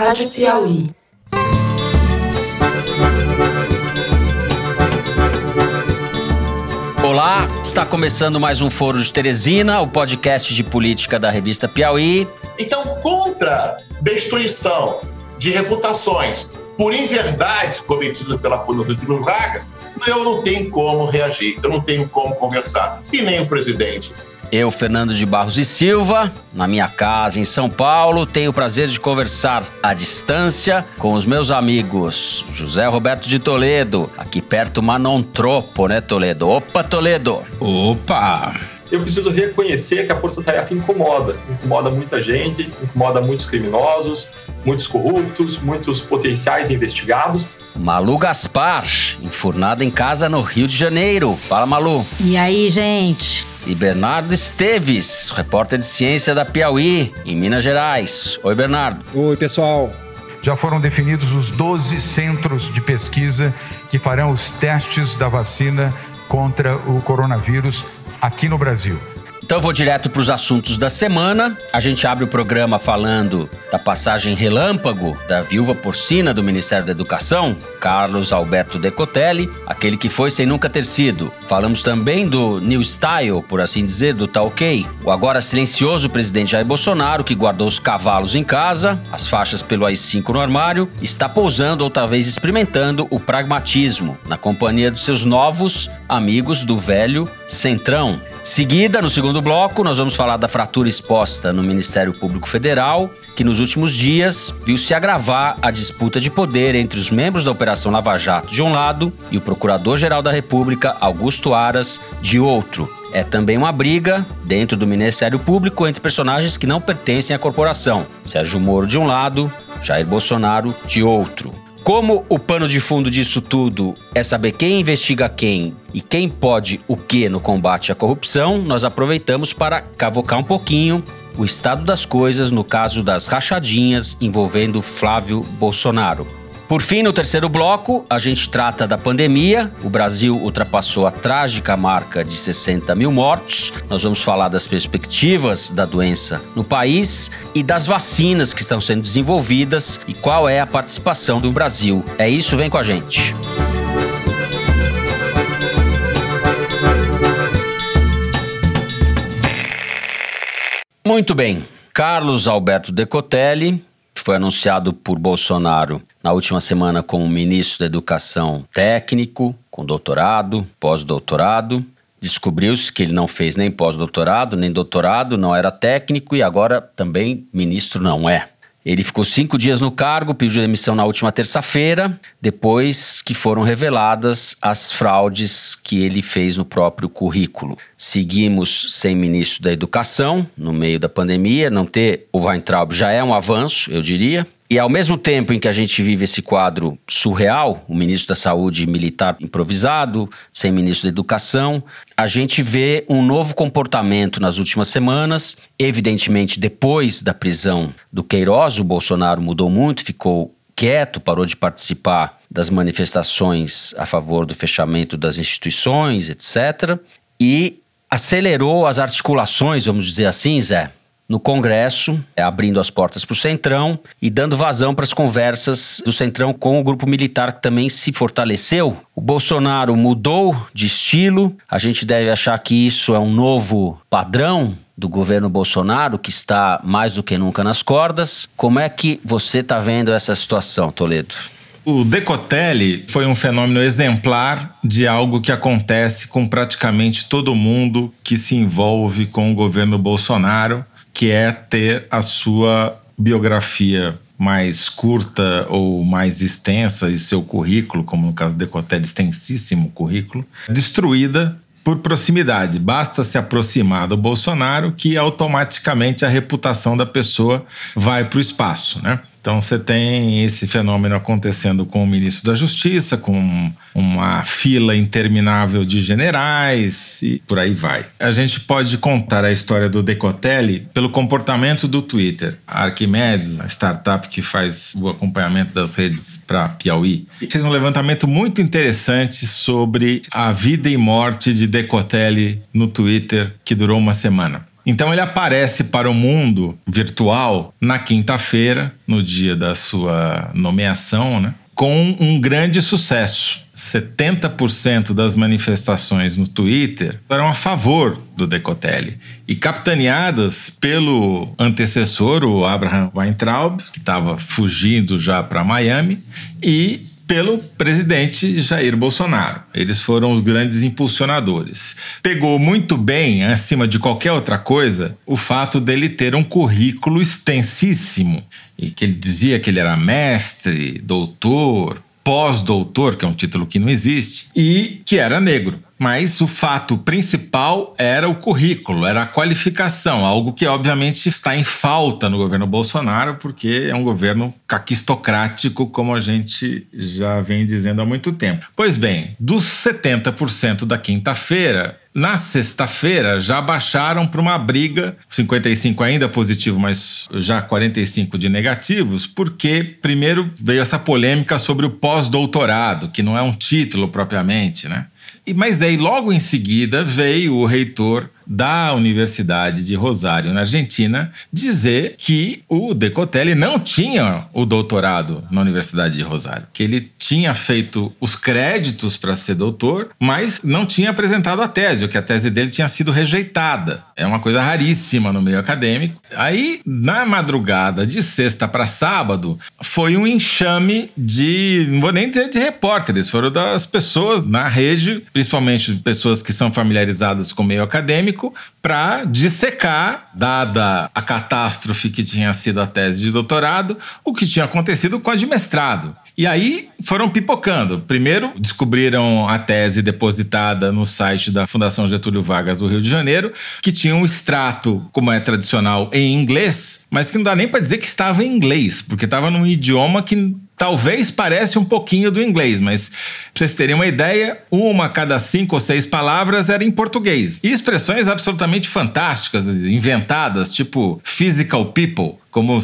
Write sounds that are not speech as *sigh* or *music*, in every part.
Rádio Piauí. Olá, está começando mais um Foro de Teresina, o podcast de política da revista Piauí. Então, contra destruição de reputações por inverdades cometidas pela polícia de Vargas, eu não tenho como reagir, eu não tenho como conversar. E nem o presidente. Eu, Fernando de Barros e Silva, na minha casa em São Paulo, tenho o prazer de conversar à distância com os meus amigos José Roberto de Toledo, aqui perto, mas não tropo, né, Toledo? Opa, Toledo! Opa! eu preciso reconhecer que a força-tarefa incomoda. Incomoda muita gente, incomoda muitos criminosos, muitos corruptos, muitos potenciais investigados. Malu Gaspar, enfurnada em casa no Rio de Janeiro. Fala, Malu. E aí, gente? E Bernardo Esteves, repórter de ciência da Piauí, em Minas Gerais. Oi, Bernardo. Oi, pessoal. Já foram definidos os 12 centros de pesquisa que farão os testes da vacina contra o coronavírus aqui no Brasil. Então eu vou direto para os assuntos da semana. A gente abre o programa falando da passagem relâmpago da viúva porcina do Ministério da Educação, Carlos Alberto Decotelli, aquele que foi sem nunca ter sido. Falamos também do New Style, por assim dizer, do Talkei, o agora silencioso presidente Jair Bolsonaro, que guardou os cavalos em casa, as faixas pelo AI-5 no armário, está pousando ou talvez experimentando o pragmatismo, na companhia dos seus novos amigos do velho Centrão. Seguida, no segundo bloco, nós vamos falar da fratura exposta no Ministério Público Federal, que nos últimos dias viu se agravar a disputa de poder entre os membros da Operação Lava Jato de um lado e o Procurador-Geral da República, Augusto Aras, de outro. É também uma briga dentro do Ministério Público entre personagens que não pertencem à corporação. Sérgio Moro de um lado, Jair Bolsonaro de outro. Como o pano de fundo disso tudo é saber quem investiga quem e quem pode o que no combate à corrupção, nós aproveitamos para cavocar um pouquinho o estado das coisas no caso das rachadinhas envolvendo Flávio Bolsonaro. Por fim, no terceiro bloco, a gente trata da pandemia. O Brasil ultrapassou a trágica marca de 60 mil mortos. Nós vamos falar das perspectivas da doença no país e das vacinas que estão sendo desenvolvidas e qual é a participação do Brasil. É isso, vem com a gente. Muito bem. Carlos Alberto Decotelli, que foi anunciado por Bolsonaro na última semana como ministro da Educação técnico, com doutorado, pós-doutorado. Descobriu-se que ele não fez nem pós-doutorado, nem doutorado, não era técnico e agora também ministro não é. Ele ficou cinco dias no cargo, pediu demissão na última terça-feira, depois que foram reveladas as fraudes que ele fez no próprio currículo. Seguimos sem ministro da Educação no meio da pandemia. Não ter o Weintraub já é um avanço, eu diria. E ao mesmo tempo em que a gente vive esse quadro surreal, o ministro da Saúde militar improvisado, sem ministro da Educação, a gente vê um novo comportamento nas últimas semanas. Evidentemente, depois da prisão do Queiroz, o Bolsonaro mudou muito, ficou quieto, parou de participar das manifestações a favor do fechamento das instituições, etc. E acelerou as articulações, vamos dizer assim, Zé, no Congresso, é, abrindo as portas para o Centrão e dando vazão para as conversas do Centrão com o grupo militar que também se fortaleceu. O Bolsonaro mudou de estilo, a gente deve achar que isso é um novo padrão do governo Bolsonaro, que está mais do que nunca nas cordas. Como é que você está vendo essa situação, Toledo? O Decotelli foi um fenômeno exemplar de algo que acontece com praticamente todo mundo que se envolve com o governo Bolsonaro que é ter a sua biografia mais curta ou mais extensa e seu currículo, como no caso do Decotelli, extensíssimo currículo, destruída por proximidade. Basta se aproximar do Bolsonaro que automaticamente a reputação da pessoa vai para o espaço, né? Então você tem esse fenômeno acontecendo com o ministro da Justiça, com uma fila interminável de generais e por aí vai. A gente pode contar a história do Decotelli pelo comportamento do Twitter. A Arquimedes, a startup que faz o acompanhamento das redes para Piauí, fez um levantamento muito interessante sobre a vida e morte de Decotelli no Twitter que durou uma semana. Então ele aparece para o mundo virtual na quinta-feira, no dia da sua nomeação, né? com um grande sucesso. 70% das manifestações no Twitter eram a favor do Decotelli e capitaneadas pelo antecessor, o Abraham Weintraub, que estava fugindo já para Miami, e pelo presidente Jair Bolsonaro. Eles foram os grandes impulsionadores. Pegou muito bem, acima de qualquer outra coisa, o fato dele ter um currículo extensíssimo e que ele dizia que ele era mestre, doutor, pós-doutor, que é um título que não existe, e que era negro. Mas o fato principal era o currículo, era a qualificação, algo que obviamente está em falta no governo Bolsonaro, porque é um governo caquistocrático, como a gente já vem dizendo há muito tempo. Pois bem, dos 70% da quinta-feira, na sexta-feira já baixaram para uma briga, 55 ainda positivo, mas já 45 de negativos, porque primeiro veio essa polêmica sobre o pós-doutorado, que não é um título propriamente, né? E, mas aí, logo em seguida, veio o reitor da Universidade de Rosário, na Argentina, dizer que o Decotelli não tinha o doutorado na Universidade de Rosário, que ele tinha feito os créditos para ser doutor, mas não tinha apresentado a tese, ou que a tese dele tinha sido rejeitada. É uma coisa raríssima no meio acadêmico. Aí, na madrugada de sexta para sábado, foi um enxame de, não vou nem dizer de repórteres, foram das pessoas na rede, principalmente pessoas que são familiarizadas com o meio acadêmico para dissecar, dada a catástrofe que tinha sido a tese de doutorado, o que tinha acontecido com a de mestrado. E aí foram pipocando. Primeiro, descobriram a tese depositada no site da Fundação Getúlio Vargas do Rio de Janeiro, que tinha um extrato, como é tradicional, em inglês, mas que não dá nem para dizer que estava em inglês, porque estava num idioma que talvez parece um pouquinho do inglês, mas para vocês terem uma ideia, uma a cada cinco ou seis palavras era em português. E expressões absolutamente fantásticas, inventadas, tipo physical people, como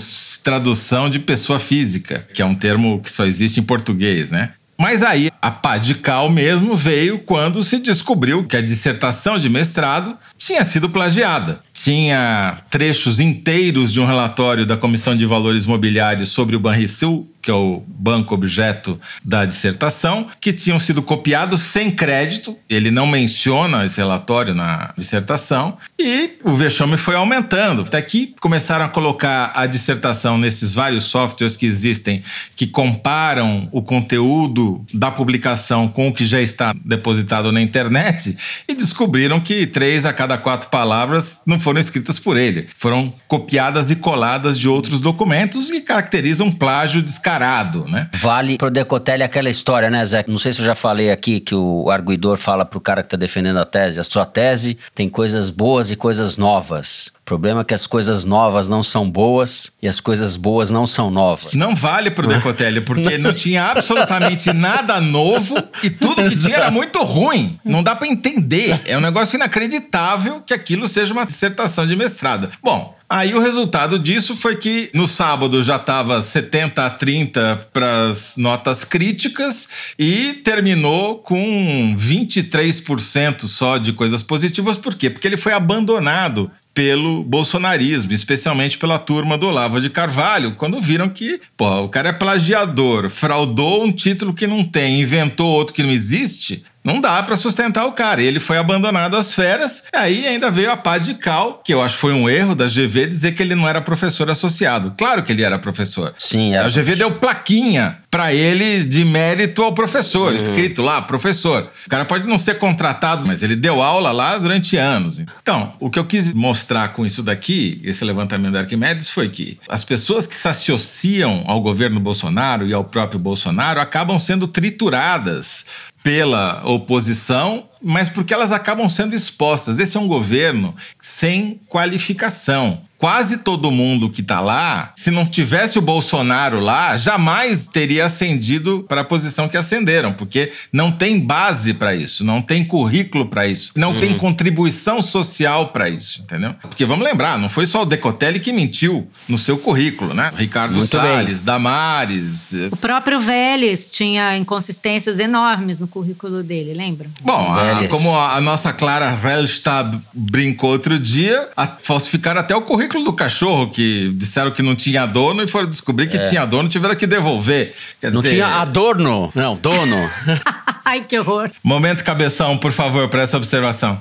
tradução de pessoa física, que é um termo que só existe em português, né? Mas aí a pá de cal mesmo veio quando se descobriu que a dissertação de mestrado tinha sido plagiada. Tinha trechos inteiros de um relatório da Comissão de Valores Mobiliários sobre o Banrisul que é o banco objeto da dissertação, que tinham sido copiados sem crédito. Ele não menciona esse relatório na dissertação. E o vexame foi aumentando. Até que começaram a colocar a dissertação nesses vários softwares que existem, que comparam o conteúdo da publicação com o que já está depositado na internet, e descobriram que três a cada quatro palavras não foram escritas por ele. Foram copiadas e coladas de outros documentos e caracterizam plágio descarado descarado, né? Vale pro Decotelli aquela história, né, Zé? Não sei se eu já falei aqui que o arguidor fala pro cara que tá defendendo a tese, a sua tese tem coisas boas e coisas novas. O problema é que as coisas novas não são boas e as coisas boas não são novas. Não vale pro Decotelli, porque não tinha absolutamente *laughs* nada novo e tudo que tinha era muito ruim. Não dá para entender. É um negócio inacreditável que aquilo seja uma dissertação de mestrado. Bom, Aí o resultado disso foi que no sábado já estava 70 a 30 para as notas críticas e terminou com 23% só de coisas positivas. Por quê? Porque ele foi abandonado pelo bolsonarismo, especialmente pela turma do Olavo de Carvalho, quando viram que, pô, o cara é plagiador, fraudou um título que não tem, inventou outro que não existe, não dá para sustentar o cara. E ele foi abandonado às férias. Aí ainda veio a pá de cal, que eu acho que foi um erro da GV dizer que ele não era professor associado. Claro que ele era professor. Sim, era. A GV deu plaquinha para ele de mérito ao professor, uhum. escrito lá, professor. O cara pode não ser contratado, mas ele deu aula lá durante anos. Então, o que eu quis mostrar com isso daqui, esse levantamento da Arquimedes, foi que as pessoas que se associam ao governo Bolsonaro e ao próprio Bolsonaro acabam sendo trituradas pela oposição, mas porque elas acabam sendo expostas. Esse é um governo sem qualificação. quase todo mundo que tá lá, se não tivesse o Bolsonaro lá, jamais teria ascendido para a posição que ascenderam, porque não tem base para isso, não tem currículo para isso, não uhum. tem contribuição social para isso, entendeu? Porque vamos lembrar, não foi só o Decotelli que mentiu no seu currículo, né? Ricardo Muito Salles, bem. Damares. Eh, o próprio Vélez tinha inconsistências enormes no currículo dele, lembra? Bom, a, como a, a, nossa Clara Hellstab brincou outro dia, a, falsificaram até o currículo do cachorro, que disseram que não tinha dono e foram descobrir que é. tinha dono, tiveram que devolver. Quer não dizer... tinha adorno, não, dono. *laughs* Ai, que horror. Momento cabeção, por favor, para essa observação.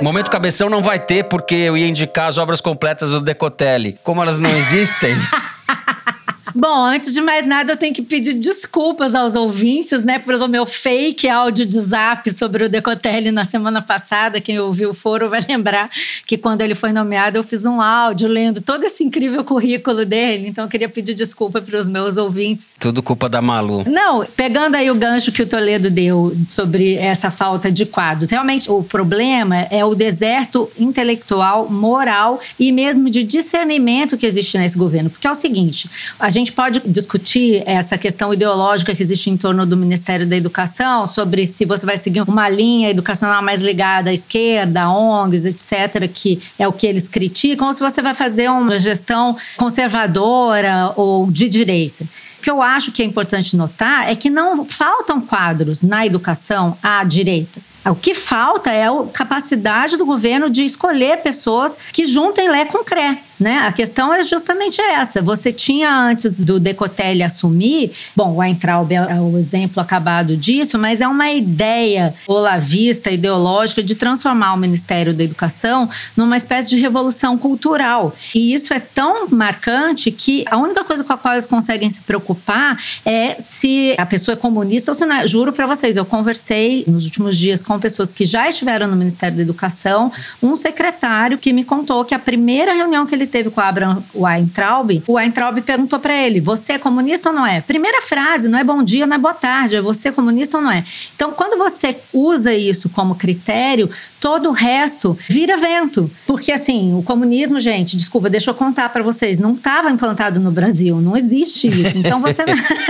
Momento cabeção não vai ter, porque eu ia indicar as obras completas do Decotelli. Como elas não existem. *laughs* Bom, antes de mais nada, eu tenho que pedir desculpas aos ouvintes, né, pelo meu fake áudio de zap sobre o Decotelli na semana passada. Quem ouviu o foro vai lembrar que quando ele foi nomeado, eu fiz um áudio lendo todo esse incrível currículo dele. Então, eu queria pedir desculpa para os meus ouvintes. Tudo culpa da Malu. Não, pegando aí o gancho que o Toledo deu sobre essa falta de quadros. Realmente, o problema é o deserto intelectual, moral e mesmo de discernimento que existe nesse governo. Porque é o seguinte, a gente gente pode discutir essa questão ideológica que existe em torno do Ministério da Educação, sobre se você vai seguir uma linha educacional mais ligada à esquerda, ONGs, etc., que é o que eles criticam, ou se você vai fazer uma gestão conservadora ou de direita. O que eu acho que é importante notar é que não faltam quadros na educação à direita. O que falta é a capacidade do governo de escolher pessoas que juntem Lé com Cré. Né? A questão é justamente essa. Você tinha antes do Decotelli assumir, bom, o Weintraub é o exemplo acabado disso, mas é uma ideia olavista, ideológica, de transformar o Ministério da Educação numa espécie de revolução cultural. E isso é tão marcante que a única coisa com a qual eles conseguem se preocupar é se a pessoa é comunista ou se não. É. Juro para vocês, eu conversei nos últimos dias com pessoas que já estiveram no Ministério da Educação, um secretário que me contou que a primeira reunião que ele teve com o Abraham Weintraub, o Weintraub perguntou para ele: Você é comunista ou não é? Primeira frase, não é bom dia, não é boa tarde, é você comunista ou não é? Então, quando você usa isso como critério, todo o resto vira vento. Porque, assim, o comunismo, gente, desculpa, deixa eu contar para vocês, não estava implantado no Brasil, não existe isso. Então, você.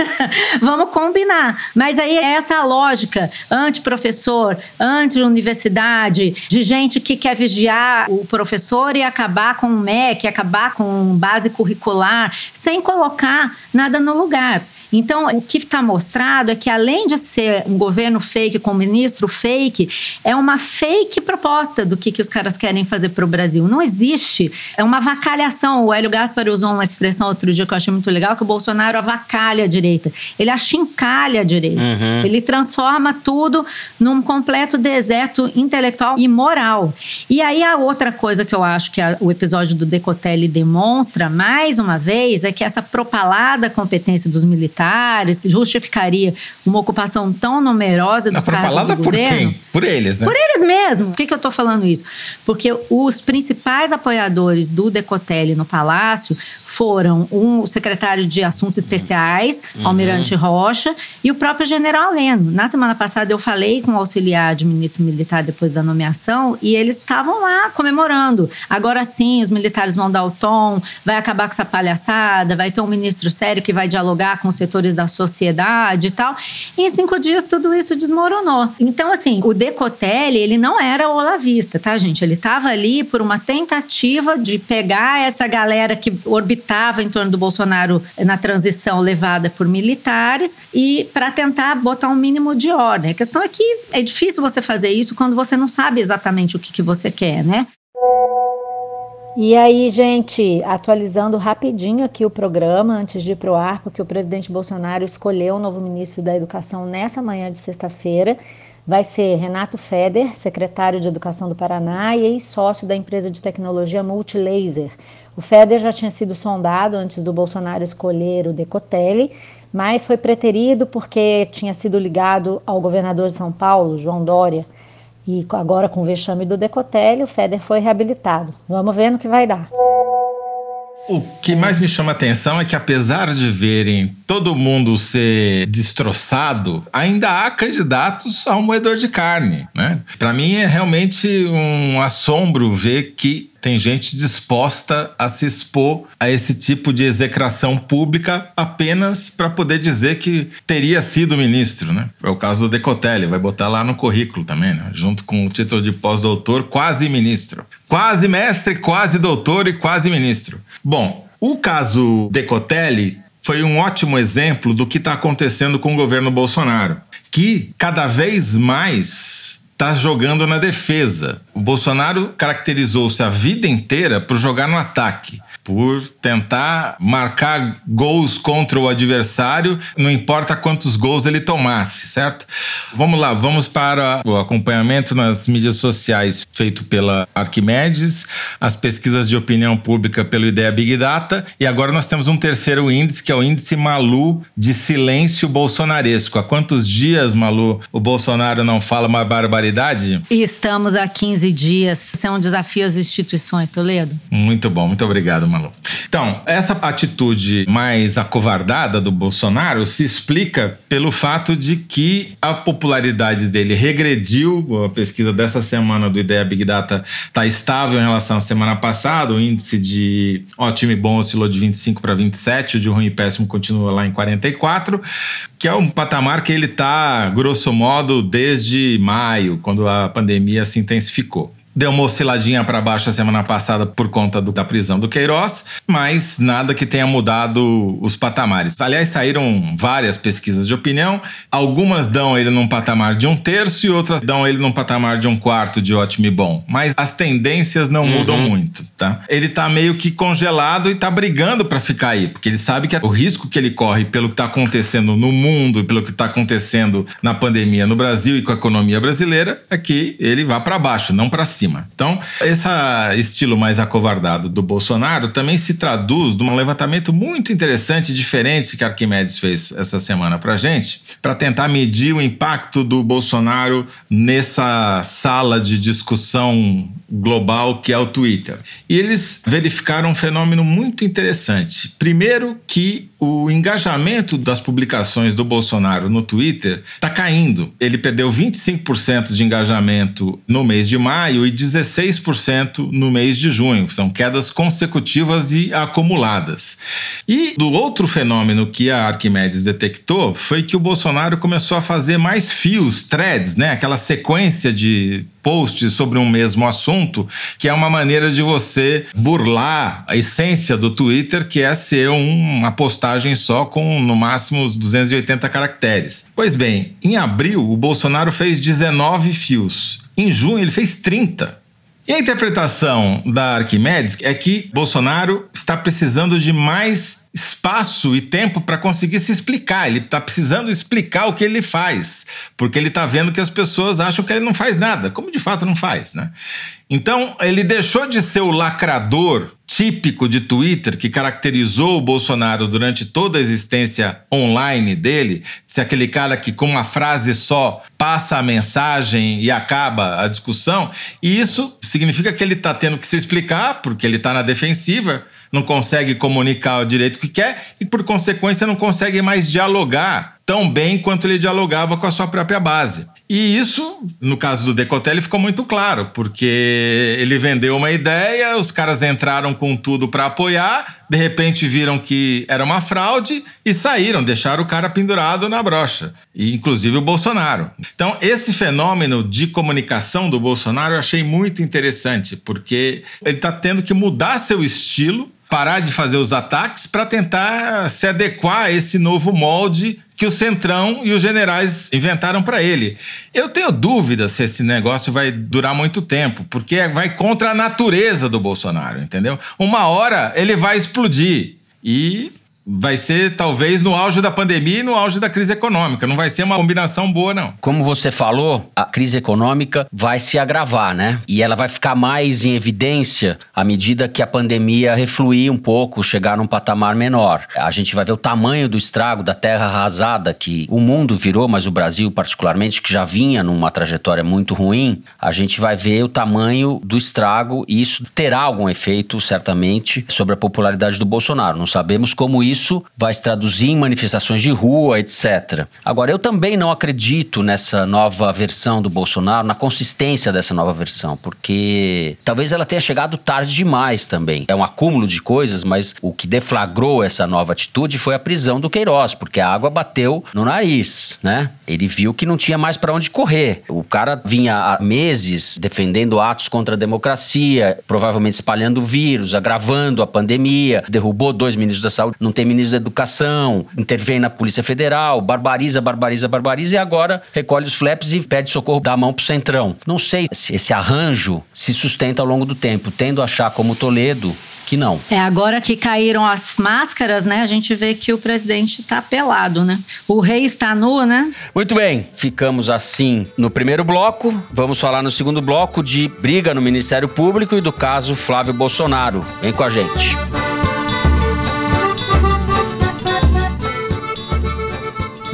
*laughs* Vamos combinar. Mas aí é essa lógica anti-professor, anti-universidade, de gente que quer vigiar o professor e acabar com o MEC, acabar com base curricular, sem colocar nada no lugar. Então, o que está mostrado é que, além de ser um governo fake com um ministro fake, é uma fake proposta do que, que os caras querem fazer para o Brasil. Não existe. É uma avacalhação. O Hélio Gaspar usou uma expressão outro dia que eu achei muito legal, que o Bolsonaro avacalha a direita. Ele achincalha a direita. Uhum. Ele transforma tudo num completo deserto intelectual e moral. E aí, a outra coisa que eu acho que a, o episódio do Decotelli demonstra, mais uma vez, é que essa propalada competência dos militares que justificaria uma ocupação tão numerosa dos cargos do por governo. Quem? Por eles, né? Por eles mesmos. Por que, que eu estou falando isso? Porque os principais apoiadores do Decotelli no Palácio foram um secretário de Assuntos Especiais, uhum. Almirante Rocha, e o próprio general Leno. Na semana passada eu falei com o auxiliar de ministro militar depois da nomeação e eles estavam lá comemorando. Agora sim, os militares vão dar o tom, vai acabar com essa palhaçada, vai ter um ministro sério que vai dialogar com os setores da sociedade e tal. E em cinco dias tudo isso desmoronou. Então, assim, o Decotelli, ele não era olavista, tá, gente? Ele estava ali por uma tentativa de pegar essa galera que orbitava em torno do Bolsonaro na transição levada por militares e para tentar botar um mínimo de ordem. A questão é que é difícil você fazer isso quando você não sabe exatamente o que, que você quer, né? E aí, gente, atualizando rapidinho aqui o programa antes de ir para o ar, porque o presidente Bolsonaro escolheu o novo ministro da Educação nessa manhã de sexta-feira. Vai ser Renato Feder, secretário de Educação do Paraná e ex-sócio da empresa de tecnologia Multilaser. O Feder já tinha sido sondado antes do Bolsonaro escolher o Decotelli, mas foi preterido porque tinha sido ligado ao governador de São Paulo, João Dória. E agora, com o vexame do Decotelli, o Feder foi reabilitado. Vamos ver no que vai dar. O que mais me chama a atenção é que, apesar de verem todo mundo ser destroçado, ainda há candidatos ao moedor de carne. Né? Para mim é realmente um assombro ver que Tem gente disposta a se expor a esse tipo de execração pública apenas para poder dizer que teria sido ministro, né? É o caso do Decotelli, vai botar lá no currículo também, né? Junto com o título de pós-doutor, quase ministro. Quase mestre, quase doutor e quase ministro. Bom, o caso Decotelli foi um ótimo exemplo do que está acontecendo com o governo Bolsonaro, que cada vez mais está jogando na defesa. O Bolsonaro caracterizou-se a vida inteira por jogar no ataque por tentar marcar gols contra o adversário, não importa quantos gols ele tomasse, certo? Vamos lá, vamos para o acompanhamento nas mídias sociais feito pela Arquimedes, as pesquisas de opinião pública pelo Ideia Big Data, e agora nós temos um terceiro índice, que é o índice Malu de silêncio bolsonaresco. Há quantos dias, Malu, o Bolsonaro não fala uma barbaridade? Estamos há 15 dias. Isso é um desafio às instituições, Toledo. Muito bom, muito obrigado, Malu. Então, essa atitude mais acovardada do Bolsonaro se explica pelo fato de que a popularidade dele regrediu. A pesquisa dessa semana do Ideia Big Data está estável em relação à semana passada. O índice de ótimo e bom oscilou de 25 para 27, o de ruim e péssimo continua lá em 44, que é um patamar que ele está, grosso modo, desde maio, quando a pandemia se intensificou. Deu uma osciladinha para baixo a semana passada por conta do, da prisão do Queiroz, mas nada que tenha mudado os patamares. Aliás, saíram várias pesquisas de opinião. Algumas dão ele num patamar de um terço e outras dão ele num patamar de um quarto de ótimo e bom. Mas as tendências não uhum. mudam muito, tá? Ele tá meio que congelado e tá brigando para ficar aí, porque ele sabe que o risco que ele corre pelo que tá acontecendo no mundo e pelo que tá acontecendo na pandemia no Brasil e com a economia brasileira é que ele vá para baixo, não para cima cima. Então, esse estilo mais acovardado do Bolsonaro também se traduz num levantamento muito interessante e diferente que Arquimedes fez essa semana para gente, para tentar medir o impacto do Bolsonaro nessa sala de discussão global que é o Twitter. E eles verificaram um fenômeno muito interessante. Primeiro, que o engajamento das publicações do Bolsonaro no Twitter está caindo. Ele perdeu 25% de engajamento no mês de maio e 16% no mês de junho. São quedas consecutivas e acumuladas. E do outro fenômeno que a Arquimedes detectou foi que o Bolsonaro começou a fazer mais fios, threads, né? Aquela sequência de posts sobre um mesmo assunto, que é uma maneira de você burlar a essência do Twitter, que é ser uma postagem só com no máximo 280 caracteres. Pois bem, em abril o Bolsonaro fez 19 fios. Em junho ele fez 30. E a interpretação da Arquimedes é que Bolsonaro está precisando de mais espaço e tempo para conseguir se explicar. Ele está precisando explicar o que ele faz, porque ele está vendo que as pessoas acham que ele não faz nada, como de fato não faz, né? Então, ele deixou de ser o lacrador típico de Twitter que caracterizou o Bolsonaro durante toda a existência online dele, ser aquele cara que com uma frase só passa a mensagem e acaba a discussão, e isso significa que ele está tendo que se explicar, porque ele está na defensiva, não consegue comunicar o direito que quer e, por consequência, não consegue mais dialogar tão bem quanto ele dialogava com a sua própria base. E isso, no caso do Decotelli, ficou muito claro, porque ele vendeu uma ideia, os caras entraram com tudo para apoiar, de repente viram que era uma fraude e saíram, deixaram o cara pendurado na brocha, e inclusive o Bolsonaro. Então, esse fenômeno de comunicação do Bolsonaro eu achei muito interessante, porque ele está tendo que mudar seu estilo parar de fazer os ataques para tentar se adequar a esse novo molde que o Centrão e os generais inventaram para ele. Eu tenho dúvida se esse negócio vai durar muito tempo, porque vai contra a natureza do Bolsonaro, entendeu? Uma hora ele vai explodir e vai ser talvez no auge da pandemia e no auge da crise econômica. Não vai ser uma combinação boa, não. Como você falou, a crise econômica vai se agravar, né? E ela vai ficar mais em evidência à medida que a pandemia refluir um pouco, chegar num patamar menor. A gente vai ver o tamanho do estrago da terra arrasada que o mundo virou, mas o Brasil particularmente, que já vinha numa trajetória muito ruim, a gente vai ver o tamanho do estrago e isso terá algum efeito, certamente, sobre a popularidade do Bolsonaro. Não sabemos como isso isso vai se traduzir em manifestações de rua, etc. Agora, eu também não acredito nessa nova versão do Bolsonaro, na consistência dessa nova versão, porque talvez ela tenha chegado tarde demais também. É um acúmulo de coisas, mas o que deflagrou essa nova atitude foi a prisão do Queiroz, porque a água bateu no nariz, né? Ele viu que não tinha mais para onde correr. O cara vinha há meses defendendo atos contra a democracia, provavelmente espalhando o vírus, agravando a pandemia, derrubou dois ministros da saúde, não tem ministro da educação, intervém na Polícia Federal, barbariza, barbariza, barbariza e agora recolhe os flaps e pede socorro da mão pro centrão. Não sei se esse arranjo se sustenta ao longo do tempo, tendo a achar como Toledo que não. É, agora que caíram as máscaras, né? A gente vê que o presidente está pelado, né? O rei está nu, né? Muito bem, ficamos assim no primeiro bloco. Vamos falar no segundo bloco de briga no Ministério Público e do caso Flávio Bolsonaro. Vem com a gente.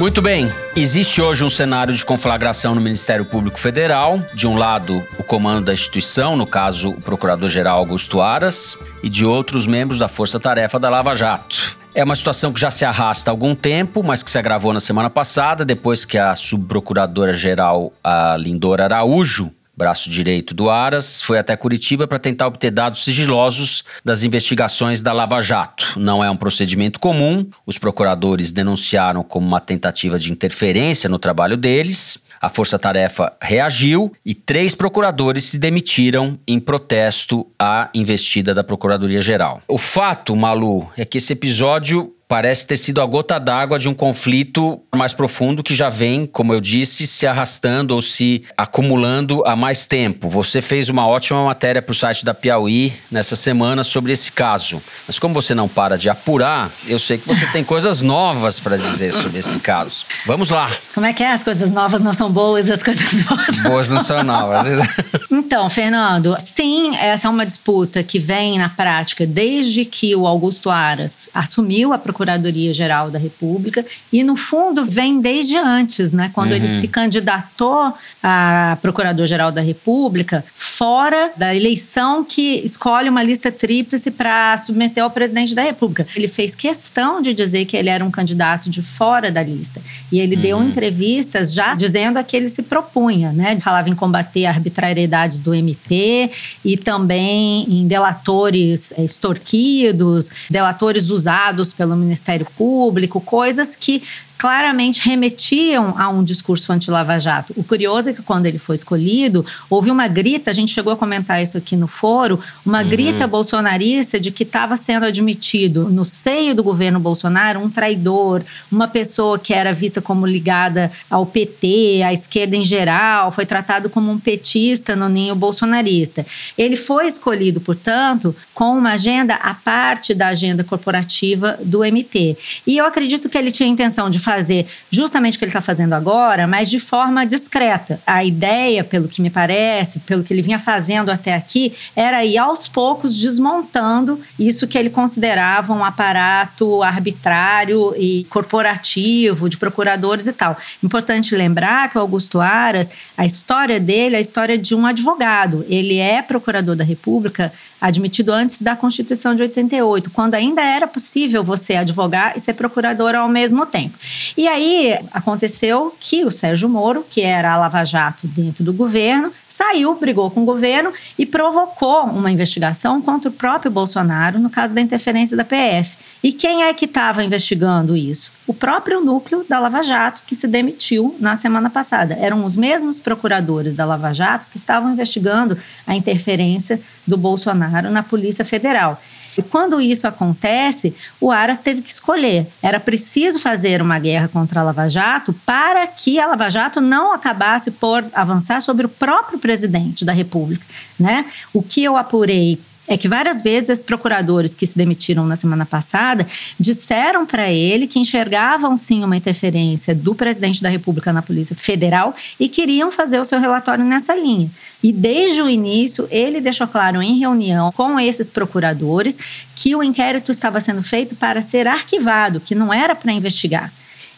Muito bem. Existe hoje um cenário de conflagração no Ministério Público Federal. De um lado, o comando da instituição, no caso, o Procurador-Geral Augusto Aras, e de outros membros da Força Tarefa da Lava Jato. É uma situação que já se arrasta há algum tempo, mas que se agravou na semana passada, depois que a subprocuradora-geral, a Lindora Araújo, braço direito do Aras, foi até Curitiba para tentar obter dados sigilosos das investigações da Lava Jato. Não é um procedimento comum, os procuradores denunciaram como uma tentativa de interferência no trabalho deles. A Força Tarefa reagiu e três procuradores se demitiram em protesto à investida da Procuradoria-Geral. O fato, Malu, é que esse episódio parece ter sido a gota d'água de um conflito mais profundo que já vem, como eu disse, se arrastando ou se acumulando há mais tempo. Você fez uma ótima matéria para o site da Piauí nessa semana sobre esse caso. Mas como você não para de apurar, eu sei que você tem coisas novas para dizer sobre esse caso. Vamos lá. Como é que é? As coisas novas não são boas e as coisas *laughs* boas. Boas não são novas. *laughs* então, Fernando, sim, essa é uma disputa que vem na prática desde que o Augusto Aras assumiu a procuradoria Procuradoria-Geral da República e, no fundo, vem desde antes, né? Quando uhum. ele se candidatou a Procurador-Geral da República, fora da eleição que escolhe uma lista tríplice para submeter ao presidente da República. Ele fez questão de dizer que ele era um candidato de fora da lista. E ele uhum. deu entrevistas já dizendo a que ele se propunha, né? Falava em combater a arbitrariedade do MP e também em delatores eh, extorquidos, delatores usados pelo Ministério Público, coisas que claramente remetiam a um discurso anti-Lava Jato. O curioso é que quando ele foi escolhido, houve uma grita, a gente chegou a comentar isso aqui no foro, uma uhum. grita bolsonarista de que estava sendo admitido no seio do governo Bolsonaro um traidor, uma pessoa que era vista como ligada ao PT, à esquerda em geral, foi tratado como um petista no ninho bolsonarista. Ele foi escolhido, portanto, com uma agenda à parte da agenda corporativa do MP. E eu acredito que ele tinha a intenção de fazer fazer justamente o que ele está fazendo agora, mas de forma discreta. A ideia, pelo que me parece, pelo que ele vinha fazendo até aqui, era ir aos poucos desmontando isso que ele considerava um aparato arbitrário e corporativo de procuradores e tal. Importante lembrar que o Augusto Aras, a história dele é a história de um advogado. Ele é procurador da República admitido antes da Constituição de 88, quando ainda era possível você advogar e ser procurador ao mesmo tempo. E aí aconteceu que o Sérgio Moro, que era a Lava Jato dentro do governo, saiu, brigou com o governo e provocou uma investigação contra o próprio Bolsonaro no caso da interferência da PF. E quem é que estava investigando isso? O próprio núcleo da Lava Jato, que se demitiu na semana passada. Eram os mesmos procuradores da Lava Jato que estavam investigando a interferência do Bolsonaro na Polícia Federal. E quando isso acontece, o Aras teve que escolher. Era preciso fazer uma guerra contra a Lava Jato para que a Lava Jato não acabasse por avançar sobre o próprio presidente da República. Né? O que eu apurei é que várias vezes os procuradores que se demitiram na semana passada disseram para ele que enxergavam sim uma interferência do presidente da República na Polícia Federal e queriam fazer o seu relatório nessa linha. E desde o início, ele deixou claro em reunião com esses procuradores que o inquérito estava sendo feito para ser arquivado, que não era para investigar.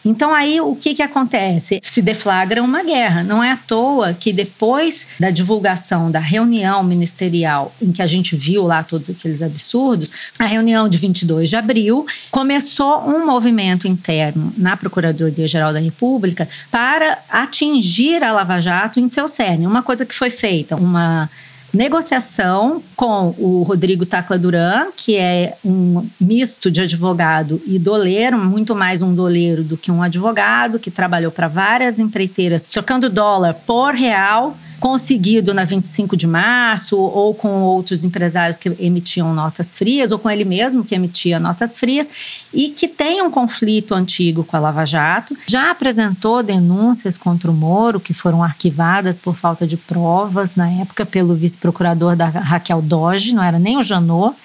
Então aí o que, que acontece? Se deflagra uma guerra. Não é à toa que depois da divulgação da reunião ministerial em que a gente viu lá todos aqueles absurdos, a reunião de 22 de abril começou um movimento interno na Procuradoria-Geral da República para atingir a Lava Jato em seu cerne. Uma coisa que foi feita, uma negociação com o Rodrigo Tacla Duran, que é um misto de advogado e doleiro, muito mais um doleiro do que um advogado, que trabalhou para várias empreiteiras, trocando dólar por real conseguido na 25 de março, ou com outros empresários que emitiam notas frias, ou com ele mesmo que emitia notas frias, e que tem um conflito antigo com a Lava Jato. Já apresentou denúncias contra o Moro, que foram arquivadas por falta de provas, na época, pelo vice-procurador da Raquel Doge, não era nem o Janot.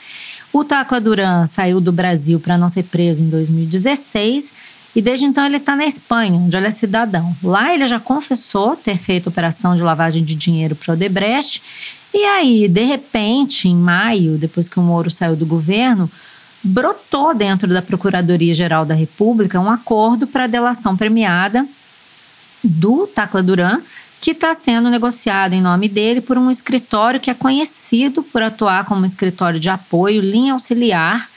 O Tacla Duran saiu do Brasil para não ser preso em 2016 e desde então ele está na Espanha, onde ele é cidadão. Lá ele já confessou ter feito operação de lavagem de dinheiro para o Odebrecht. E aí, de repente, em maio, depois que o Moro saiu do governo, brotou dentro da Procuradoria-Geral da República um acordo para delação premiada do Tacla Duran, que está sendo negociado em nome dele por um escritório que é conhecido por atuar como um escritório de apoio, linha auxiliar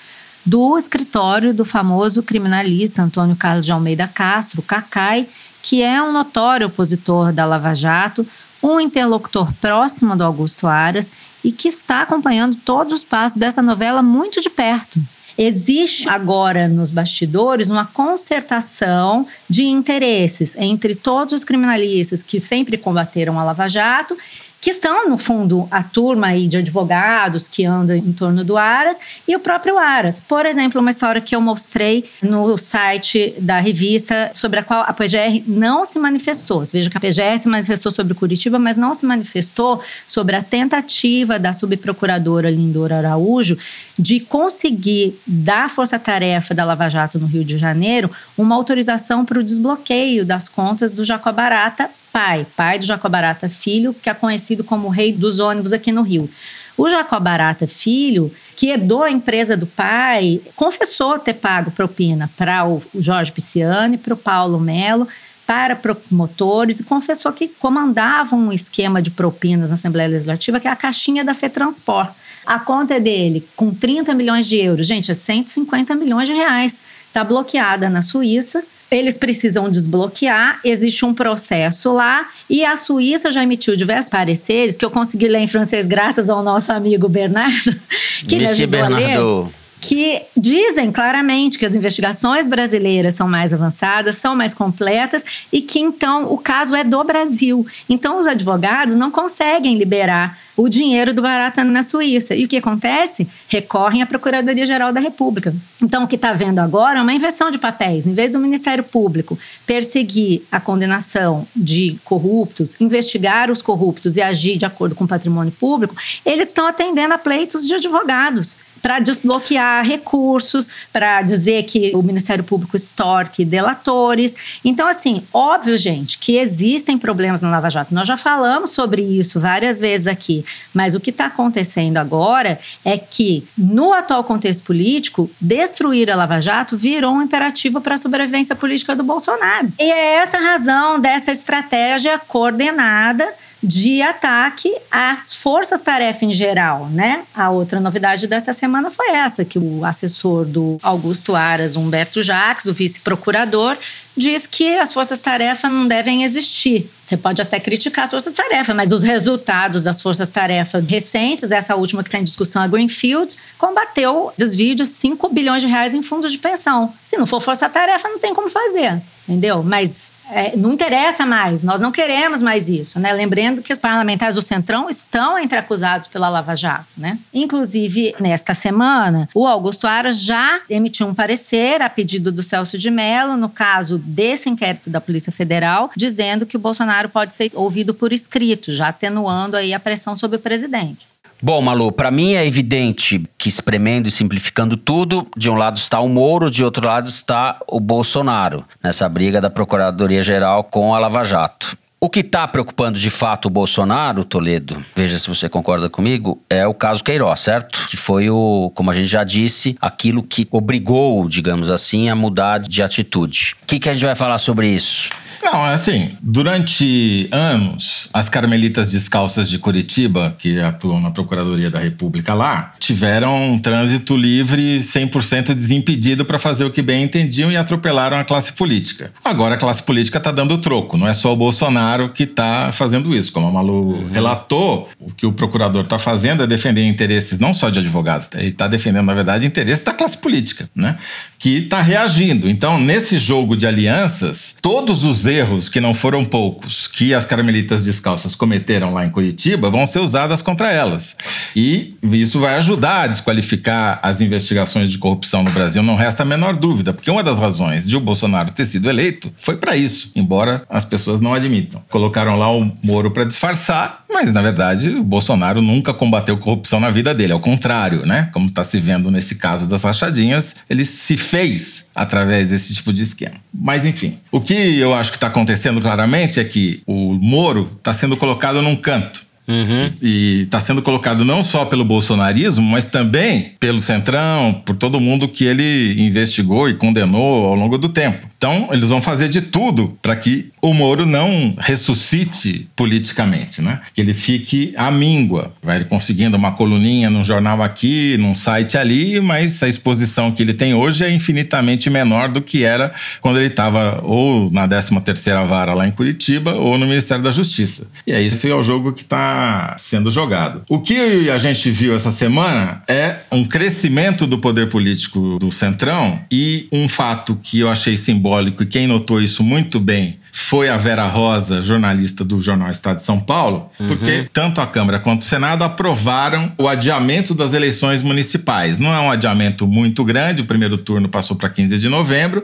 do escritório do famoso criminalista Antônio Carlos de Almeida Castro, Cacai, que é um notório opositor da Lava Jato, um interlocutor próximo do Augusto Aras e que está acompanhando todos os passos dessa novela muito de perto. Existe agora nos bastidores uma concertação de interesses entre todos os criminalistas que sempre combateram a Lava Jato que são, no fundo, a turma aí de advogados que anda em torno do Aras e o próprio Aras. Por exemplo, uma história que eu mostrei no site da revista, sobre a qual a PGR não se manifestou. Veja que a PGR se manifestou sobre Curitiba, mas não se manifestou sobre a tentativa da subprocuradora Lindora Araújo de conseguir da Força-Tarefa da Lava Jato no Rio de Janeiro uma autorização para o desbloqueio das contas do Jacob Barata pai, pai do Jacob Barata Filho, que é conhecido como o rei dos ônibus aqui no Rio. O Jacob Barata Filho, que herdou a empresa do pai, confessou ter pago propina para o Jorge Pisciani, para o Paulo Melo, para promotores e confessou que comandava um esquema de propinas na Assembleia Legislativa, que é a caixinha da FETransport. A conta é dele, com 30 milhões de euros, gente, é 150 milhões de reais. Está bloqueada na Suíça eles precisam desbloquear, existe um processo lá e a Suíça já emitiu diversos pareceres que eu consegui ler em francês graças ao nosso amigo Bernardo, *laughs* que me ajudou Bernardo. a ler que dizem claramente que as investigações brasileiras são mais avançadas, são mais completas e que então o caso é do Brasil. Então os advogados não conseguem liberar o dinheiro do Barata na Suíça. E o que acontece? Recorrem à Procuradoria-Geral da República. Então, o que está vendo agora é uma inversão de papéis. Em vez do Ministério Público perseguir a condenação de corruptos, investigar os corruptos e agir de acordo com o patrimônio público, eles estão atendendo a pleitos de advogados para desbloquear recursos, para dizer que o Ministério Público extorque delatores. Então, assim, óbvio, gente, que existem problemas na Lava Jato. Nós já falamos sobre isso várias vezes aqui, mas o que está acontecendo agora é que, no atual contexto político, destruir a Lava Jato virou um imperativo para a sobrevivência política do Bolsonaro. E é essa razão dessa estratégia coordenada de ataque às forças-tarefa em geral, né? A outra novidade dessa semana foi essa, que o assessor do Augusto Aras, Humberto Jacques, o vice-procurador, diz que as forças-tarefa não devem existir. Você pode até criticar as forças-tarefa, mas os resultados das forças-tarefa recentes, essa última que está em discussão, a Greenfield, combateu desvio de 5 bilhões de reais em fundos de pensão. Se não for força-tarefa, não tem como fazer, entendeu? Mas é, não interessa mais, nós não queremos mais isso, né? Lembrando que os parlamentares do Centrão estão entre acusados pela Lava Jato, né? Inclusive, nesta semana, o Augusto Aras já emitiu um parecer a pedido do Celso de Mello, no caso desse inquérito da Polícia Federal, dizendo que o Bolsonaro pode ser ouvido por escrito, já atenuando aí a pressão sobre o presidente. Bom, Malu, para mim é evidente que espremendo e simplificando tudo, de um lado está o Moro, de outro lado está o Bolsonaro, nessa briga da Procuradoria-Geral com a Lava Jato. O que está preocupando de fato o Bolsonaro, Toledo, veja se você concorda comigo, é o caso Queiroz, certo? Que foi o, como a gente já disse, aquilo que obrigou, digamos assim, a mudar de atitude. O que, que a gente vai falar sobre isso? Não, é assim, durante anos, as carmelitas descalças de Curitiba, que atuam na Procuradoria da República lá, tiveram um trânsito livre 100% desimpedido para fazer o que bem entendiam e atropelaram a classe política. Agora a classe política está dando troco, não é só o Bolsonaro que está fazendo isso. Como a Malu uhum. relatou, o que o procurador está fazendo é defender interesses não só de advogados, ele está defendendo, na verdade, interesses da classe política, né? Que está reagindo. Então, nesse jogo de alianças, todos os erros, que não foram poucos, que as carmelitas descalças cometeram lá em Curitiba vão ser usadas contra elas. E isso vai ajudar a desqualificar as investigações de corrupção no Brasil, não resta a menor dúvida, porque uma das razões de o Bolsonaro ter sido eleito foi para isso, embora as pessoas não admitam. Colocaram lá o Moro para disfarçar, mas na verdade o Bolsonaro nunca combateu corrupção na vida dele, ao contrário, né? Como está se vendo nesse caso das rachadinhas, ele se fez através desse tipo de esquema. Mas enfim, o que eu acho que está acontecendo claramente é que o Moro está sendo colocado num canto. Uhum. E está sendo colocado não só pelo bolsonarismo, mas também pelo Centrão, por todo mundo que ele investigou e condenou ao longo do tempo. Então, eles vão fazer de tudo para que o Moro não ressuscite politicamente, né? Que ele fique à míngua. Vai conseguindo uma coluninha num jornal aqui, num site ali, mas a exposição que ele tem hoje é infinitamente menor do que era quando ele estava ou na 13ª vara lá em Curitiba ou no Ministério da Justiça. E é esse é o jogo que está sendo jogado. O que a gente viu essa semana é um crescimento do poder político do Centrão e um fato que eu achei simbólico, e quem notou isso muito bem foi a Vera Rosa, jornalista do jornal Estado de São Paulo, uhum. porque tanto a Câmara quanto o Senado aprovaram o adiamento das eleições municipais. Não é um adiamento muito grande, o primeiro turno passou para 15 de novembro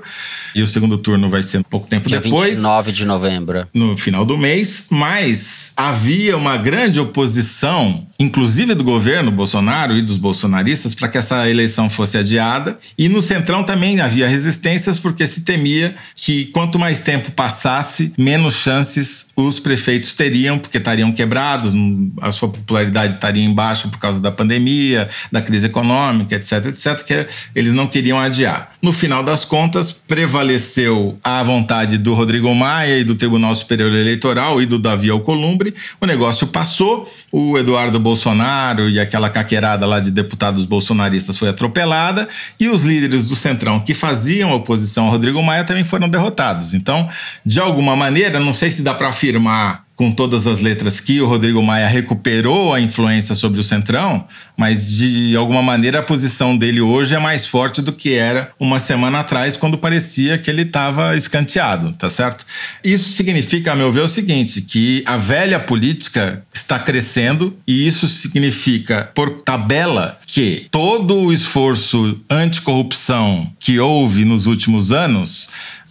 e o segundo turno vai ser pouco tempo Dia depois. 29 de novembro. No final do mês, mas havia uma grande oposição, inclusive do governo Bolsonaro e dos bolsonaristas, para que essa eleição fosse adiada. E no Centrão também havia resistências, porque se temia que quanto mais tempo passasse, passasse, menos chances os prefeitos teriam, porque estariam quebrados, a sua popularidade estaria em baixa por causa da pandemia, da crise econômica, etc, etc, que eles não queriam adiar. No final das contas, prevaleceu a vontade do Rodrigo Maia e do Tribunal Superior Eleitoral e do Davi Alcolumbre. O negócio passou, o Eduardo Bolsonaro e aquela caquerada lá de deputados bolsonaristas foi atropelada e os líderes do Centrão que faziam oposição ao Rodrigo Maia também foram derrotados. Então, de alguma maneira, não sei se dá para afirmar com todas as letras que o Rodrigo Maia recuperou a influência sobre o Centrão, mas de alguma maneira a posição dele hoje é mais forte do que era uma semana atrás, quando parecia que ele estava escanteado, tá certo? Isso significa, a meu ver, o seguinte: que a velha política está crescendo, e isso significa, por tabela, que todo o esforço anticorrupção que houve nos últimos anos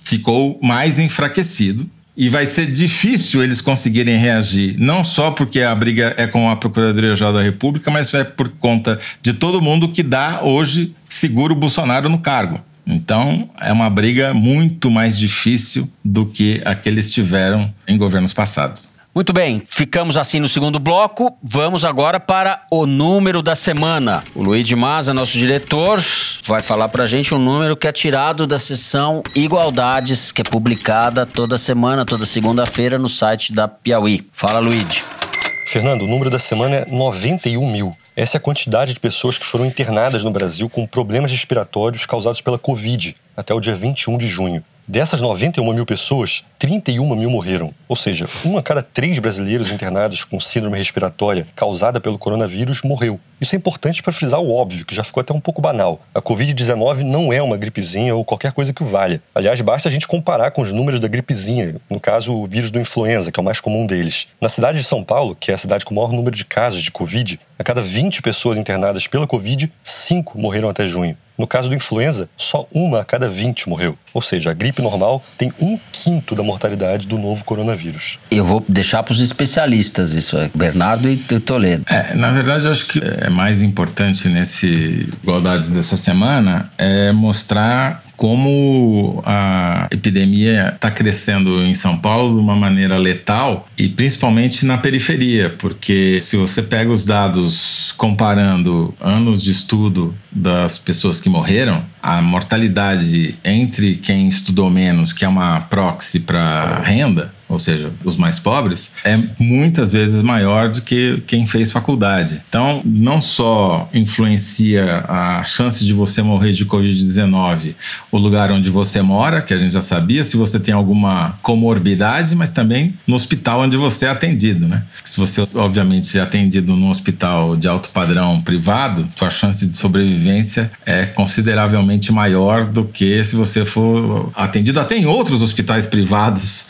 ficou mais enfraquecido e vai ser difícil eles conseguirem reagir, não só porque a briga é com a Procuradoria-Geral da República, mas é por conta de todo mundo que dá hoje seguro o Bolsonaro no cargo. Então, é uma briga muito mais difícil do que a que eles tiveram em governos passados. Muito bem, ficamos assim no segundo bloco. Vamos agora para o número da semana. O Luiz Maza, nosso diretor, vai falar para a gente um número que é tirado da sessão Igualdades, que é publicada toda semana, toda segunda-feira, no site da Piauí. Fala, Luiz. Fernando, o número da semana é 91 mil. Essa é a quantidade de pessoas que foram internadas no Brasil com problemas respiratórios causados pela Covid até o dia 21 de junho. Dessas 91 mil pessoas, 31 mil morreram. Ou seja, um a cada três brasileiros internados com síndrome respiratória causada pelo coronavírus morreu. Isso é importante para frisar o óbvio, que já ficou até um pouco banal. A Covid-19 não é uma gripezinha ou qualquer coisa que valha. Aliás, basta a gente comparar com os números da gripezinha, no caso, o vírus do influenza, que é o mais comum deles. Na cidade de São Paulo, que é a cidade com o maior número de casos de Covid, a cada 20 pessoas internadas pela Covid, 5 morreram até junho. No caso do influenza, só uma a cada 20 morreu. Ou seja, a gripe normal tem um quinto da mortalidade do novo coronavírus. Eu vou deixar para os especialistas isso, é Bernardo e Toledo. É, na verdade, eu acho que é mais importante nesse Igualdades dessa semana é mostrar como a epidemia está crescendo em São Paulo de uma maneira letal e principalmente na periferia, porque se você pega os dados comparando anos de estudo das pessoas que morreram, a mortalidade entre quem estudou menos, que é uma proxy para renda, ou seja, os mais pobres, é muitas vezes maior do que quem fez faculdade. Então, não só influencia a chance de você morrer de Covid-19 o lugar onde você mora, que a gente já sabia, se você tem alguma comorbidade, mas também no hospital onde você é atendido, né? Se você, obviamente, é atendido num hospital de alto padrão privado, sua chance de sobrevivência é consideravelmente maior do que se você for atendido até em outros hospitais privados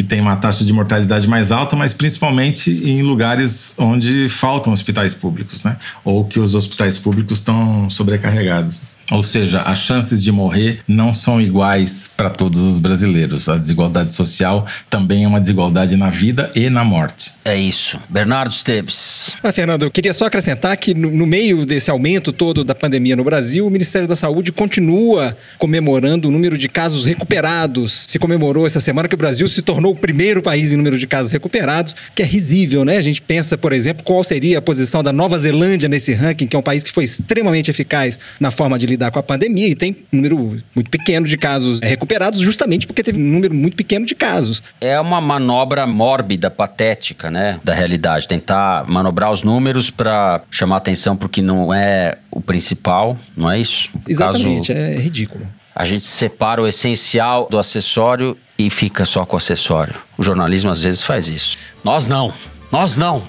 que tem uma taxa de mortalidade mais alta, mas principalmente em lugares onde faltam hospitais públicos, né? Ou que os hospitais públicos estão sobrecarregados. Ou seja, as chances de morrer não são iguais para todos os brasileiros. A desigualdade social também é uma desigualdade na vida e na morte. É isso. Bernardo Esteves. Ah, Fernando, eu queria só acrescentar que no, no meio desse aumento todo da pandemia no Brasil, o Ministério da Saúde continua comemorando o número de casos recuperados. Se comemorou essa semana que o Brasil se tornou o primeiro país em número de casos recuperados, que é risível, né? A gente pensa, por exemplo, qual seria a posição da Nova Zelândia nesse ranking, que é um país que foi extremamente eficaz na forma de lidar lidar com a pandemia e tem um número muito pequeno de casos recuperados, justamente porque teve um número muito pequeno de casos. É uma manobra mórbida, patética, né, da realidade. Tentar manobrar os números para chamar atenção porque não é o principal, não é isso? No Exatamente, caso, é ridículo. A gente separa o essencial do acessório e fica só com o acessório. O jornalismo às vezes faz isso. Nós não. Nós não.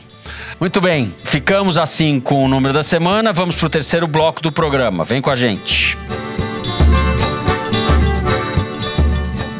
Muito bem, ficamos assim com o número da semana. Vamos para o terceiro bloco do programa. Vem com a gente.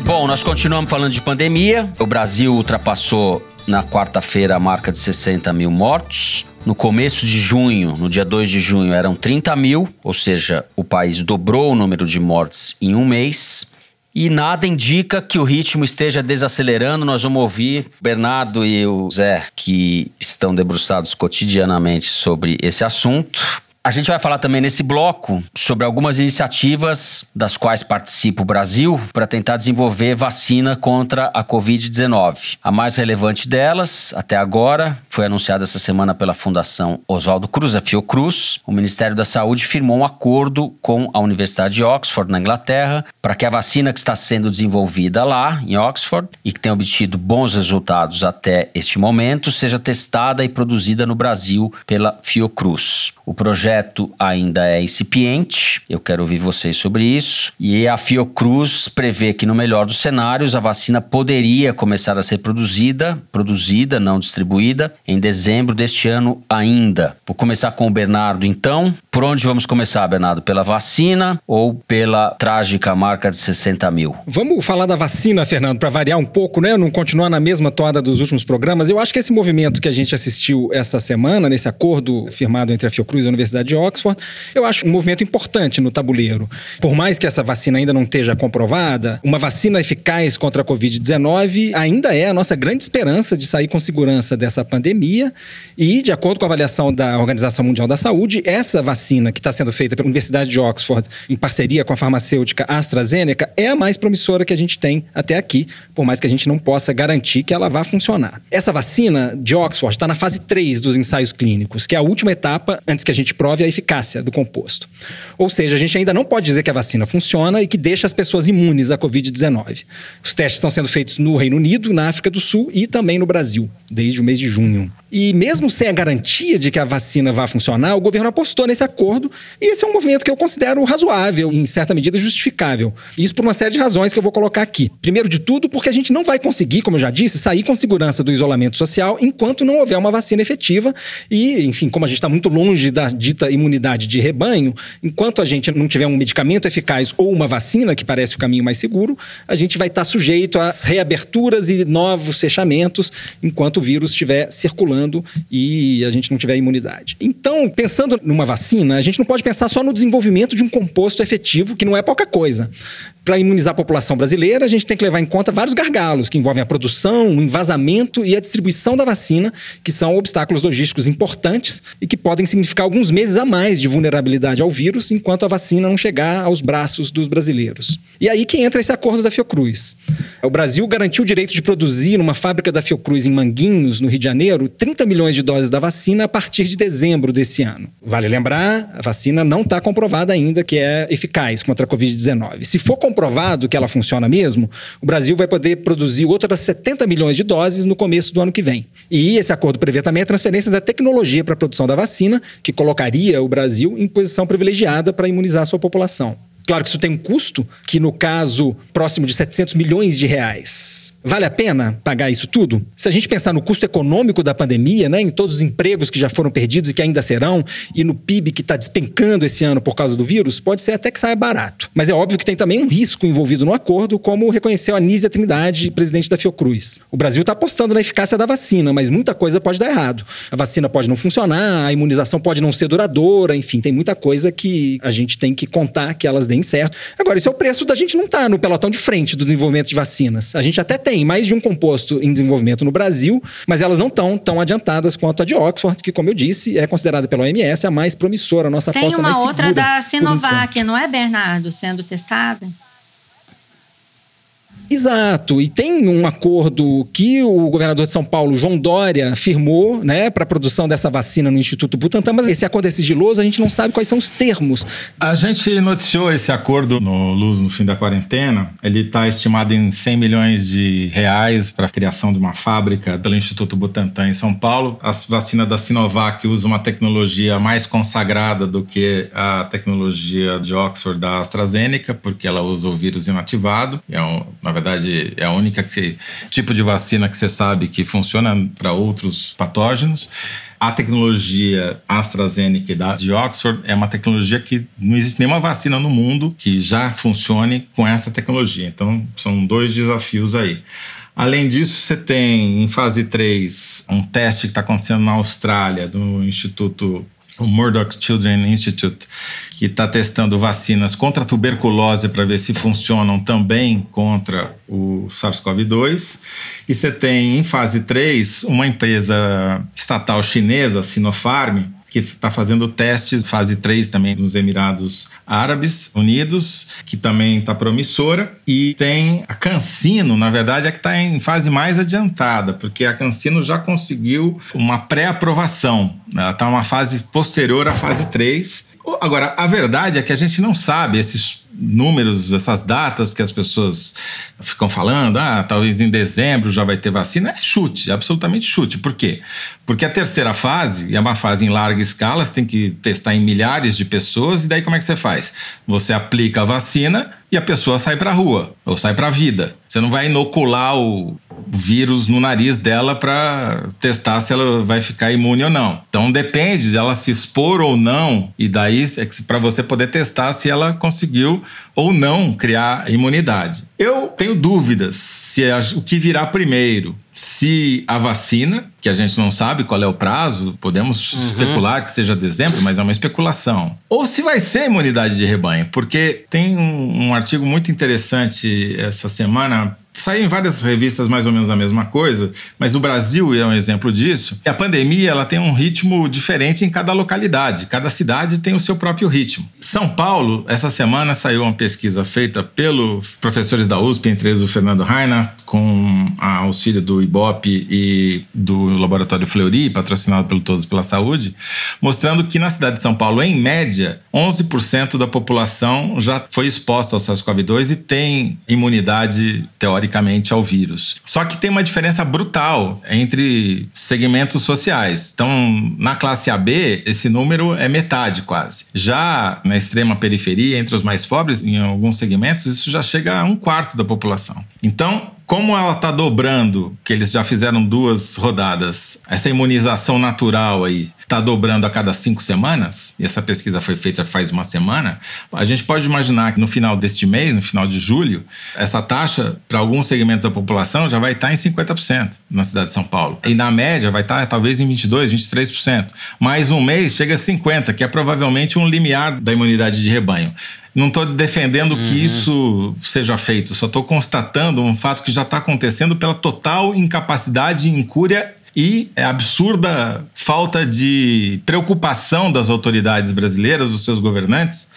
Bom, nós continuamos falando de pandemia. O Brasil ultrapassou na quarta-feira a marca de 60 mil mortos. No começo de junho, no dia 2 de junho, eram 30 mil, ou seja, o país dobrou o número de mortes em um mês. E nada indica que o ritmo esteja desacelerando. Nós vamos ouvir Bernardo e o Zé, que estão debruçados cotidianamente sobre esse assunto. A gente vai falar também nesse bloco sobre algumas iniciativas das quais participa o Brasil para tentar desenvolver vacina contra a Covid-19. A mais relevante delas, até agora, foi anunciada essa semana pela Fundação Oswaldo Cruz, a Fiocruz. O Ministério da Saúde firmou um acordo com a Universidade de Oxford, na Inglaterra, para que a vacina que está sendo desenvolvida lá, em Oxford, e que tem obtido bons resultados até este momento, seja testada e produzida no Brasil pela Fiocruz. O projeto ainda é incipiente, eu quero ouvir vocês sobre isso. E a Fiocruz prevê que, no melhor dos cenários, a vacina poderia começar a ser produzida, produzida, não distribuída, em dezembro deste ano ainda. Vou começar com o Bernardo, então. Por onde vamos começar, Bernardo? Pela vacina ou pela trágica marca de 60 mil? Vamos falar da vacina, Fernando, para variar um pouco, né? Não continuar na mesma toada dos últimos programas. Eu acho que esse movimento que a gente assistiu essa semana, nesse acordo firmado entre a Fiocruz Cruz e a Universidade de Oxford, eu acho um movimento importante no tabuleiro. Por mais que essa vacina ainda não esteja comprovada, uma vacina eficaz contra a Covid-19 ainda é a nossa grande esperança de sair com segurança dessa pandemia. E, de acordo com a avaliação da Organização Mundial da Saúde, essa vacina que está sendo feita pela Universidade de Oxford, em parceria com a farmacêutica AstraZeneca, é a mais promissora que a gente tem até aqui, por mais que a gente não possa garantir que ela vá funcionar. Essa vacina de Oxford está na fase 3 dos ensaios clínicos, que é a última etapa antes que que a gente prove a eficácia do composto. Ou seja, a gente ainda não pode dizer que a vacina funciona e que deixa as pessoas imunes à Covid-19. Os testes estão sendo feitos no Reino Unido, na África do Sul e também no Brasil, desde o mês de junho. E mesmo sem a garantia de que a vacina vá funcionar, o governo apostou nesse acordo e esse é um movimento que eu considero razoável em certa medida, justificável. Isso por uma série de razões que eu vou colocar aqui. Primeiro de tudo, porque a gente não vai conseguir, como eu já disse, sair com segurança do isolamento social enquanto não houver uma vacina efetiva e, enfim, como a gente está muito longe da dita imunidade de rebanho, enquanto a gente não tiver um medicamento eficaz ou uma vacina, que parece o caminho mais seguro, a gente vai estar sujeito às reaberturas e novos fechamentos enquanto o vírus estiver circulando e a gente não tiver imunidade. Então, pensando numa vacina, a gente não pode pensar só no desenvolvimento de um composto efetivo, que não é pouca coisa. Para imunizar a população brasileira, a gente tem que levar em conta vários gargalos que envolvem a produção, o envasamento e a distribuição da vacina, que são obstáculos logísticos importantes e que podem significar alguns meses a mais de vulnerabilidade ao vírus enquanto a vacina não chegar aos braços dos brasileiros. E aí que entra esse acordo da Fiocruz. O Brasil garantiu o direito de produzir numa fábrica da Fiocruz em Manguinhos, no Rio de Janeiro, 30 milhões de doses da vacina a partir de dezembro desse ano. Vale lembrar, a vacina não está comprovada ainda que é eficaz contra a Covid-19. Se for comprovado que ela funciona mesmo, o Brasil vai poder produzir outras 70 milhões de doses no começo do ano que vem. E esse acordo prevê também a transferência da tecnologia para a produção da vacina, que colocaria o Brasil em posição privilegiada para imunizar a sua população. Claro que isso tem um custo, que no caso próximo de 700 milhões de reais. Vale a pena pagar isso tudo? Se a gente pensar no custo econômico da pandemia, né, em todos os empregos que já foram perdidos e que ainda serão, e no PIB que está despencando esse ano por causa do vírus, pode ser até que saia barato. Mas é óbvio que tem também um risco envolvido no acordo, como reconheceu a Nízia Trindade, presidente da Fiocruz. O Brasil está apostando na eficácia da vacina, mas muita coisa pode dar errado. A vacina pode não funcionar, a imunização pode não ser duradoura, enfim, tem muita coisa que a gente tem que contar que elas deem certo. Agora, isso é o preço da gente não estar tá no pelotão de frente do desenvolvimento de vacinas. A gente até tem mais de um composto em desenvolvimento no Brasil, mas elas não estão tão adiantadas quanto a de Oxford, que, como eu disse, é considerada pela OMS a mais promissora, a nossa tem aposta mais segura. Tem uma outra da Sinovac, não é, Bernardo, sendo testada? Exato. E tem um acordo que o governador de São Paulo, João Dória, firmou né, para a produção dessa vacina no Instituto Butantan, mas esse acordo é sigiloso, a gente não sabe quais são os termos. A gente noticiou esse acordo no Luz no fim da quarentena. Ele está estimado em 100 milhões de reais para a criação de uma fábrica pelo Instituto Butantan em São Paulo. A vacina da Sinovac usa uma tecnologia mais consagrada do que a tecnologia de Oxford da AstraZeneca, porque ela usa o vírus inativado. É um, na verdade, verdade, é a única que, tipo de vacina que você sabe que funciona para outros patógenos. A tecnologia AstraZeneca da, de Oxford é uma tecnologia que não existe nenhuma vacina no mundo que já funcione com essa tecnologia. Então, são dois desafios aí. Além disso, você tem em fase 3 um teste que está acontecendo na Austrália, do Instituto o Murdoch Children Institute, que está testando vacinas contra a tuberculose para ver se funcionam também contra o SARS-CoV-2. E você tem em fase 3 uma empresa estatal chinesa, Sinopharm, que está fazendo testes, fase 3 também nos Emirados Árabes Unidos, que também está promissora. E tem a Cancino, na verdade, é que está em fase mais adiantada, porque a Cancino já conseguiu uma pré-aprovação. Ela está numa fase posterior à fase 3. Agora, a verdade é que a gente não sabe esses números, essas datas que as pessoas ficam falando, ah, talvez em dezembro já vai ter vacina, é chute, absolutamente chute. Por quê? Porque a terceira fase é uma fase em larga escala, você tem que testar em milhares de pessoas, e daí como é que você faz? Você aplica a vacina e a pessoa sai para rua ou sai para a vida. Você não vai inocular o vírus no nariz dela para testar se ela vai ficar imune ou não. Então depende de ela se expor ou não e daí é para você poder testar se ela conseguiu ou não criar imunidade. Eu tenho dúvidas se é o que virá primeiro se a vacina, que a gente não sabe qual é o prazo, podemos uhum. especular que seja dezembro, mas é uma especulação. Ou se vai ser imunidade de rebanho, porque tem um, um artigo muito interessante essa semana saiu em várias revistas mais ou menos a mesma coisa, mas o Brasil é um exemplo disso. A pandemia ela tem um ritmo diferente em cada localidade, cada cidade tem o seu próprio ritmo. São Paulo, essa semana saiu uma pesquisa feita pelos professores da USP, entre eles o Fernando Raina, com auxílio do IBOP e do Laboratório Fleury, patrocinado pelo Todos pela Saúde, mostrando que na cidade de São Paulo, em média, 11% da população já foi exposta ao SARS-CoV-2 e tem imunidade teoricamente ao vírus. Só que tem uma diferença brutal entre segmentos sociais. Então, na classe AB, esse número é metade quase. Já na extrema periferia, entre os mais pobres, em alguns segmentos, isso já chega a um quarto da população. Então, como ela está dobrando, que eles já fizeram duas rodadas, essa imunização natural aí está dobrando a cada cinco semanas, e essa pesquisa foi feita faz uma semana, a gente pode imaginar que no final deste mês, no final de julho, essa taxa para alguns segmentos da população já vai estar tá em 50% na cidade de São Paulo. E na média vai estar tá, talvez em 22%, 23%. Mais um mês chega a 50%, que é provavelmente um limiar da imunidade de rebanho. Não estou defendendo uhum. que isso seja feito, só estou constatando um fato que já está acontecendo pela total incapacidade e incúria e é absurda falta de preocupação das autoridades brasileiras, dos seus governantes,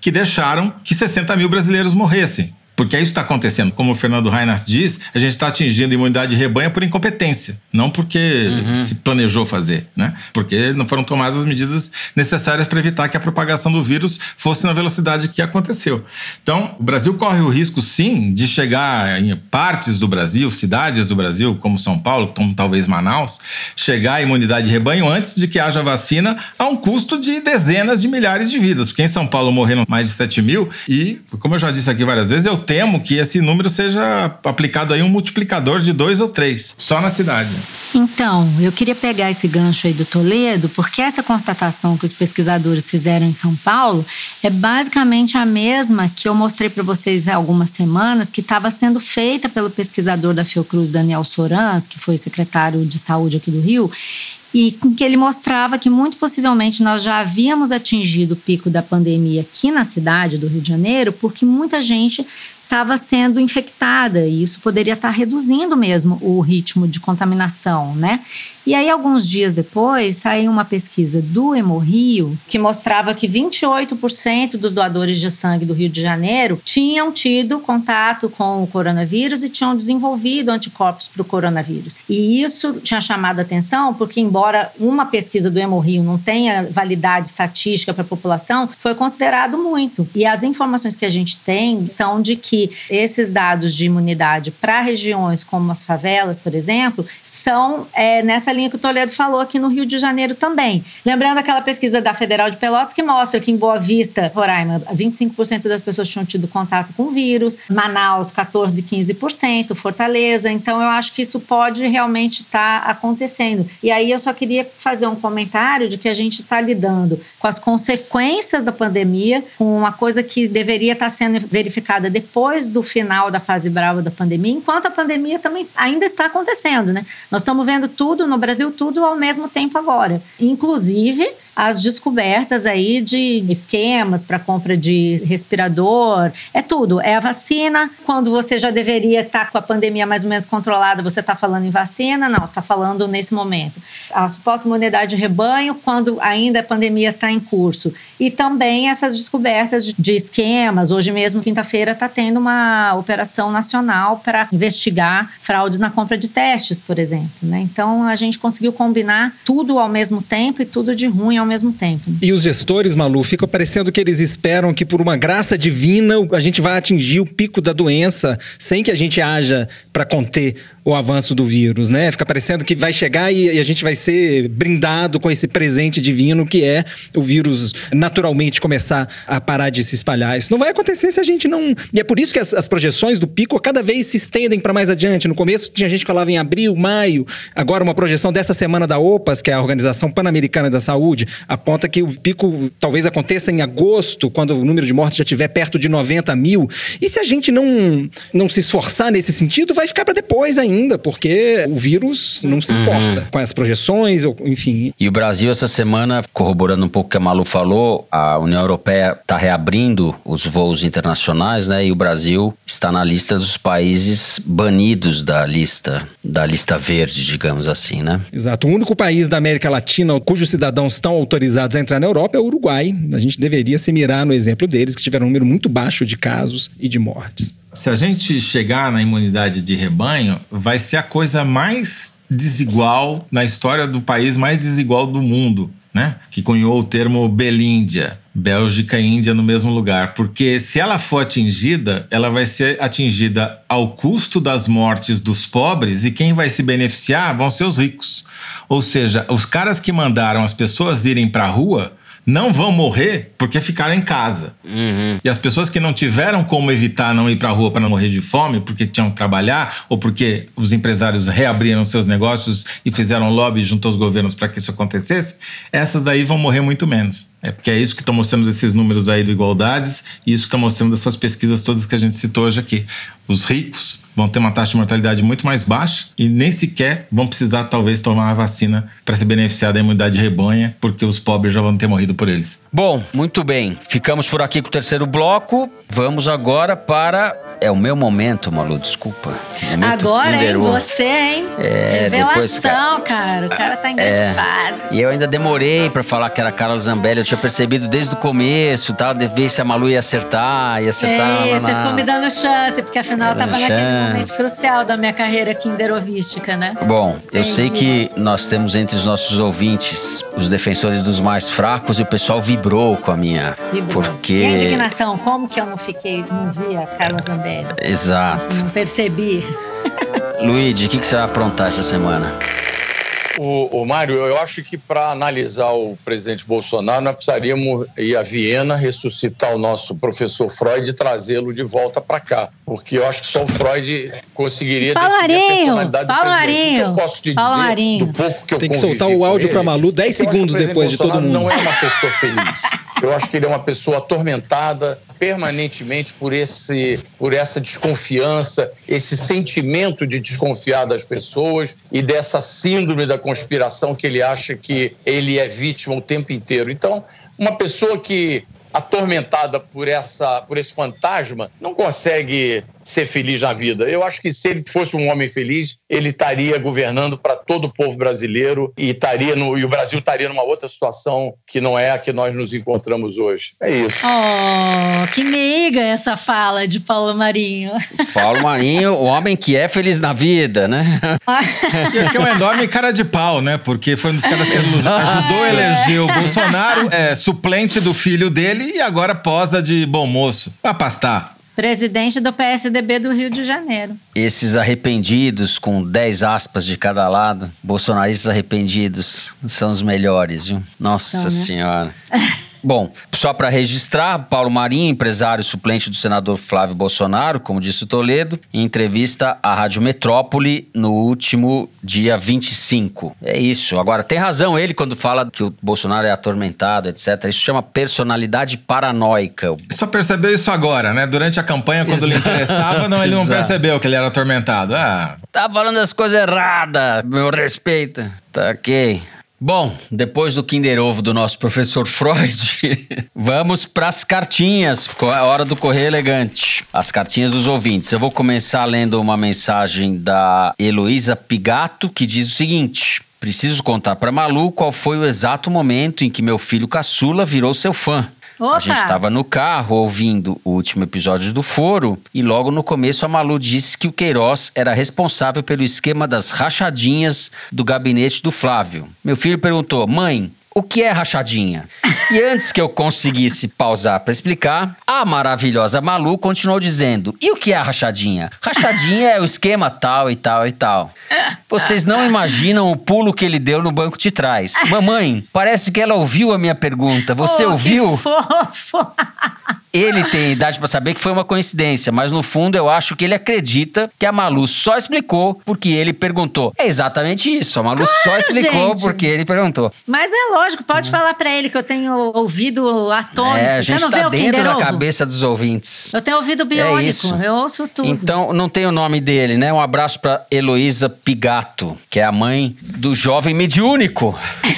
que deixaram que 60 mil brasileiros morressem. Porque é isso está acontecendo. Como o Fernando Reinhardt diz, a gente está atingindo imunidade de rebanho por incompetência, não porque uhum. se planejou fazer, né? Porque não foram tomadas as medidas necessárias para evitar que a propagação do vírus fosse na velocidade que aconteceu. Então, o Brasil corre o risco, sim, de chegar em partes do Brasil, cidades do Brasil, como São Paulo, como talvez Manaus, chegar à imunidade de rebanho antes de que haja vacina a um custo de dezenas de milhares de vidas. Porque em São Paulo morreram mais de 7 mil e, como eu já disse aqui várias vezes, eu temo que esse número seja aplicado aí um multiplicador de dois ou três, só na cidade. Então, eu queria pegar esse gancho aí do Toledo, porque essa constatação que os pesquisadores fizeram em São Paulo é basicamente a mesma que eu mostrei para vocês há algumas semanas, que estava sendo feita pelo pesquisador da Fiocruz, Daniel Sorans, que foi secretário de saúde aqui do Rio, e que ele mostrava que muito possivelmente nós já havíamos atingido o pico da pandemia aqui na cidade do Rio de Janeiro, porque muita gente estava sendo infectada e isso poderia estar reduzindo mesmo o ritmo de contaminação, né? E aí, alguns dias depois, saiu uma pesquisa do Hemorrio que mostrava que 28% dos doadores de sangue do Rio de Janeiro tinham tido contato com o coronavírus e tinham desenvolvido anticorpos para o coronavírus. E isso tinha chamado atenção porque, embora uma pesquisa do Hemorrio não tenha validade estatística para a população, foi considerado muito. E as informações que a gente tem são de que esses dados de imunidade para regiões como as favelas, por exemplo, são é, nessa linha que o Toledo falou aqui no Rio de Janeiro também. Lembrando aquela pesquisa da Federal de Pelotas que mostra que em Boa Vista, Roraima, 25% das pessoas tinham tido contato com vírus, Manaus, 14, 15%, Fortaleza. Então, eu acho que isso pode realmente estar tá acontecendo. E aí, eu só queria fazer um comentário de que a gente está lidando com as consequências da pandemia, com uma coisa que deveria estar tá sendo verificada depois do final da fase brava da pandemia, enquanto a pandemia também ainda está acontecendo, né? Nós estamos vendo tudo no Brasil, tudo ao mesmo tempo agora. Inclusive, as descobertas aí de esquemas para compra de respirador, é tudo. É a vacina. Quando você já deveria estar tá com a pandemia mais ou menos controlada, você está falando em vacina? Não, está falando nesse momento. A suposta imunidade de rebanho, quando ainda a pandemia está em curso. E também essas descobertas de esquemas. Hoje mesmo, quinta-feira, está tendo uma operação nacional para investigar fraudes na compra de testes, por exemplo. Né? Então, a gente conseguiu combinar tudo ao mesmo tempo e tudo de ruim ao mesmo tempo. E os gestores, Malu, fica parecendo que eles esperam que por uma graça divina a gente vai atingir o pico da doença sem que a gente haja para conter o avanço do vírus, né? Fica parecendo que vai chegar e, a gente vai ser brindado com esse presente divino que é o vírus naturalmente começar a parar de se espalhar. Isso não vai acontecer se a gente não. E é por isso que as, as projeções do pico cada vez se estendem para mais adiante. No começo tinha gente que falava em abril, maio. Agora uma projeção dessa semana da OPAS, que é a Organização Pan-Americana da Saúde, aponta que o pico talvez aconteça em agosto, quando o número de mortes já estiver perto de 90 mil. E se a gente não, não se esforçar nesse sentido, vai ficar para depois ainda ainda, porque o vírus não se importa uhum. com as projeções, enfim. E o Brasil, essa semana, corroborando um pouco o que a Malu falou, a União Europeia está reabrindo os voos internacionais, né? E o Brasil está na lista dos países banidos da lista, da lista verde, digamos assim, né? Exato. O único país da América Latina cujos cidadãos estão autorizados a entrar na Europa é o Uruguai. A gente deveria se mirar no exemplo deles, que tiveram um número muito baixo de casos e de mortes. Se a gente chegar na imunidade de rebanho, vai ser a coisa mais desigual na história do país mais desigual do mundo, né? Que cunhou o termo Belíndia. Bélgica e Índia no mesmo lugar, porque se ela for atingida, ela vai ser atingida ao custo das mortes dos pobres e quem vai se beneficiar vão ser os ricos. Ou seja, os caras que mandaram as pessoas irem para a rua não vão morrer porque ficaram em casa. Uhum. E as pessoas que não tiveram como evitar não ir para a rua para não morrer de fome, porque tinham que trabalhar, ou porque os empresários reabriram seus negócios e fizeram lobby junto aos governos para que isso acontecesse, essas aí vão morrer muito menos. É porque é isso que estão mostrando esses números aí do Igualdades e isso que está mostrando essas pesquisas todas que a gente citou hoje aqui. Os ricos vão ter uma taxa de mortalidade muito mais baixa e nem sequer vão precisar, talvez, tomar a vacina para se beneficiar da imunidade rebanha, porque os pobres já vão ter morrido por eles. Bom, muito bem. Ficamos por aqui com o terceiro bloco. Vamos agora para. É o meu momento, Malu, desculpa. Momento Agora, hein? Você, hein? É, depois, Revelação, cara. O cara tá em grande É. fase. E eu ainda demorei pra falar que era Carla Zambelli. Eu tinha percebido desde o começo, tal, de ver se a Malu ia acertar, ia acertar. É, você ficou me dando chance, porque afinal Dando tava naquele chance. momento crucial da minha carreira kinderovística, né? Bom, eu sei Entendi. que nós temos entre os nossos ouvintes os defensores dos mais fracos e o pessoal vibrou com a minha. Vibrou. Porque. E a indignação, como que eu não fiquei, não vi a Carla Zambelli? Exato. Não percebi. Luigi, o que, que você vai aprontar essa semana? O, o Mário, eu acho que para analisar o presidente Bolsonaro, nós precisaríamos ir a Viena, ressuscitar o nosso professor Freud e trazê-lo de volta para cá. Porque eu acho que só o Freud conseguiria Paulo definir a personalidade do Paulo presidente. O que eu posso te Paulo dizer do pouco que eu Tem que soltar o áudio pra Malu 10 é que eu acho que o segundos depois de todo Bolsonaro mundo. Não é uma pessoa feliz. Eu acho que ele é uma pessoa atormentada permanentemente por, esse, por essa desconfiança, esse sentimento de desconfiar das pessoas e dessa síndrome da conspiração que ele acha que ele é vítima o tempo inteiro. Então, uma pessoa que atormentada por essa por esse fantasma não consegue ser feliz na vida. Eu acho que se ele fosse um homem feliz, ele estaria governando para todo o povo brasileiro e estaria no, e o Brasil estaria numa outra situação que não é a que nós nos encontramos hoje. É isso. Oh, que meiga essa fala de Paulo Marinho. Paulo *laughs* Marinho, o homem que é feliz na vida, né? *laughs* E aqui é um enorme cara de pau, né? Porque foi um dos caras que ajudou a eleger o *laughs* Bolsonaro, é suplente do filho dele e agora posa de bom moço. Pra pastar. Presidente do PSDB do Rio de Janeiro. Esses arrependidos, com 10 aspas de cada lado, bolsonaristas arrependidos, são os melhores, viu? Nossa São, né? Senhora. *laughs* Bom, só para registrar, Paulo Marinho, empresário suplente do senador Flávio Bolsonaro, como disse o Toledo, em entrevista à Rádio Metrópole no último dia 25. É isso. Agora, tem razão ele quando fala que o Bolsonaro é atormentado, etc. Isso chama personalidade paranoica. Só percebeu isso agora, né? Durante a campanha, quando lhe Exato, interessava, não, ele não exato. percebeu que ele era atormentado. Ah, Tá falando as coisas erradas, meu respeito. Tá ok. Bom, depois do Kinder Ovo do nosso professor Freud, *laughs* vamos pras cartinhas. Ficou a hora do Correio Elegante. As cartinhas dos ouvintes. Eu vou começar lendo uma mensagem da Heloísa Pigato, que diz o seguinte. Preciso contar pra Malu qual foi o exato momento em que meu filho caçula virou seu fã. Opa! A gente estava no carro ouvindo o último episódio do Foro e logo no começo a Malu disse que o Queiroz era responsável pelo esquema das rachadinhas do gabinete do Flávio. Meu filho perguntou: "Mãe, o que é rachadinha?" E antes que eu conseguisse pausar para explicar, a maravilhosa Malu continuou dizendo: "E o que é a rachadinha? Rachadinha é o esquema tal e tal e tal." Vocês não imaginam o pulo que ele deu no banco de trás. Mamãe, parece que ela ouviu a minha pergunta. Você Oh, ouviu? Que fofo! *laughs* Ele tem idade pra saber que foi uma coincidência, mas no fundo eu acho que ele acredita que a Malu só explicou porque ele perguntou. É exatamente isso. A Malu só explicou gente. porque ele perguntou. Mas é lógico, pode falar pra ele que eu tenho ouvido atônico. é, a Você gente não vê tá dentro da cabeça dos ouvintes. Eu tenho ouvido É biônico, isso. eu ouço tudo. Então, não tem o nome dele, né? Um abraço pra Heloísa Pigato, que é a mãe do jovem mediúnico. *laughs*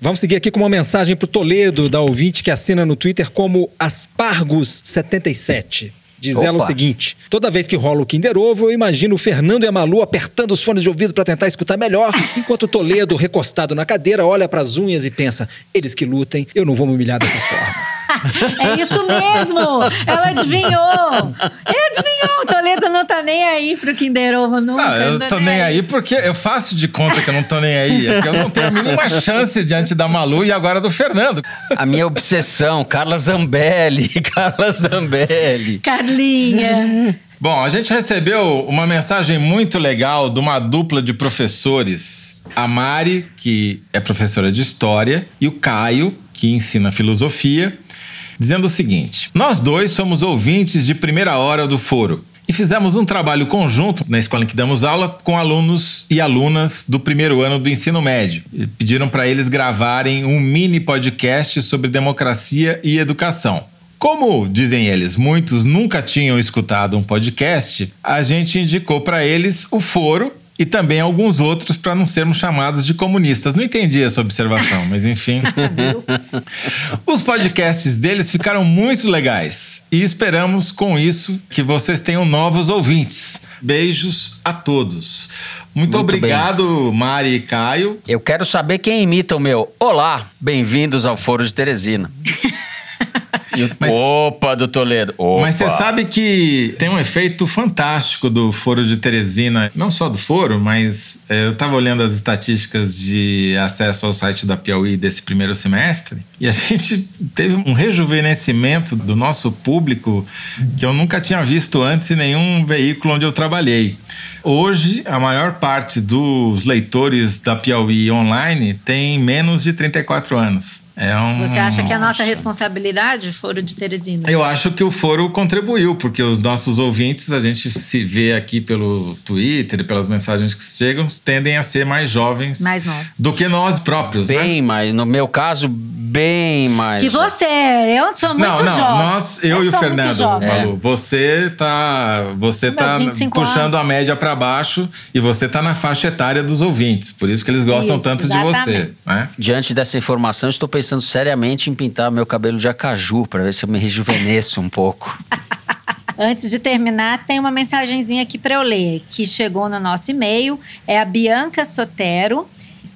Vamos seguir aqui com uma mensagem pro Toledo, da ouvinte que assina no Twitter como Aspargos77. Diz ela o Opa. seguinte: toda vez que rola o Kinder Ovo, eu imagino o Fernando e a Malu apertando os fones de ouvido para tentar escutar melhor, *laughs* enquanto o Toledo, recostado na cadeira, olha para as unhas e pensa: eles que lutem, eu não vou me humilhar dessa forma. *laughs* É isso mesmo! Ela adivinhou! Ele adivinhou! O Toledo não tá nem aí pro Kinder Ovo nunca. Ah, eu tá tô nem aí porque eu faço de conta que eu não tô nem aí. É eu não tenho a mínima *laughs* chance diante da Malu e agora do Fernando. A minha obsessão, Carla Zambelli, *laughs* Carla Zambelli. Carlinha. Bom, a gente recebeu uma mensagem muito legal de uma dupla de professores. A Mari, que é professora de História, e o Caio, que ensina Filosofia, dizendo o seguinte: Nós dois somos ouvintes de primeira hora do foro e fizemos um trabalho conjunto na escola em que damos aula com alunos e alunas do primeiro ano do ensino médio. E pediram para eles gravarem um mini podcast sobre democracia e educação. Como, dizem eles, muitos nunca tinham escutado um podcast, a gente indicou para eles o foro e também alguns outros para não sermos chamados de comunistas. Não entendi essa observação, mas enfim. *laughs* Os podcasts deles ficaram muito legais e esperamos com isso que vocês tenham novos ouvintes. Beijos a todos. Muito, muito obrigado, bem. Mari e Caio. Eu quero saber quem imita o meu. Olá, bem-vindos ao Foro de Teresina. *laughs* Mas, Opa, do Toledo. Opa. Mas você sabe que tem um efeito fantástico do Foro de Teresina, não só do Foro, mas é, eu estava olhando as estatísticas de acesso ao site da Piauí desse primeiro semestre e a *laughs* gente teve um rejuvenescimento do nosso público que eu nunca tinha visto antes em nenhum veículo onde eu trabalhei. Hoje, a maior parte dos leitores da Piauí online tem menos de 34 anos. É um... Você acha que é a nossa responsabilidade, Foro de Teresina? Eu acho que o Foro contribuiu, porque os nossos ouvintes, a gente se vê aqui pelo Twitter pelas mensagens que chegam, tendem a ser mais jovens mais novos. do que nós próprios. Né? Bem né? mais, no meu caso, bem mais. Que você, eu sou muito não, não, jovem. Nós, eu, eu e o Fernando, Malu, é. você tá, você tá puxando anos. a média para baixo e você tá na faixa etária dos ouvintes. Por isso que eles gostam isso, tanto exatamente. de você. Né? Diante dessa informação, estou pensando seriamente em pintar meu cabelo de acaju para ver se eu me rejuvenesço um pouco. *laughs* Antes de terminar, tem uma mensagenzinha aqui para eu ler, que chegou no nosso e-mail. É a Bianca Sotero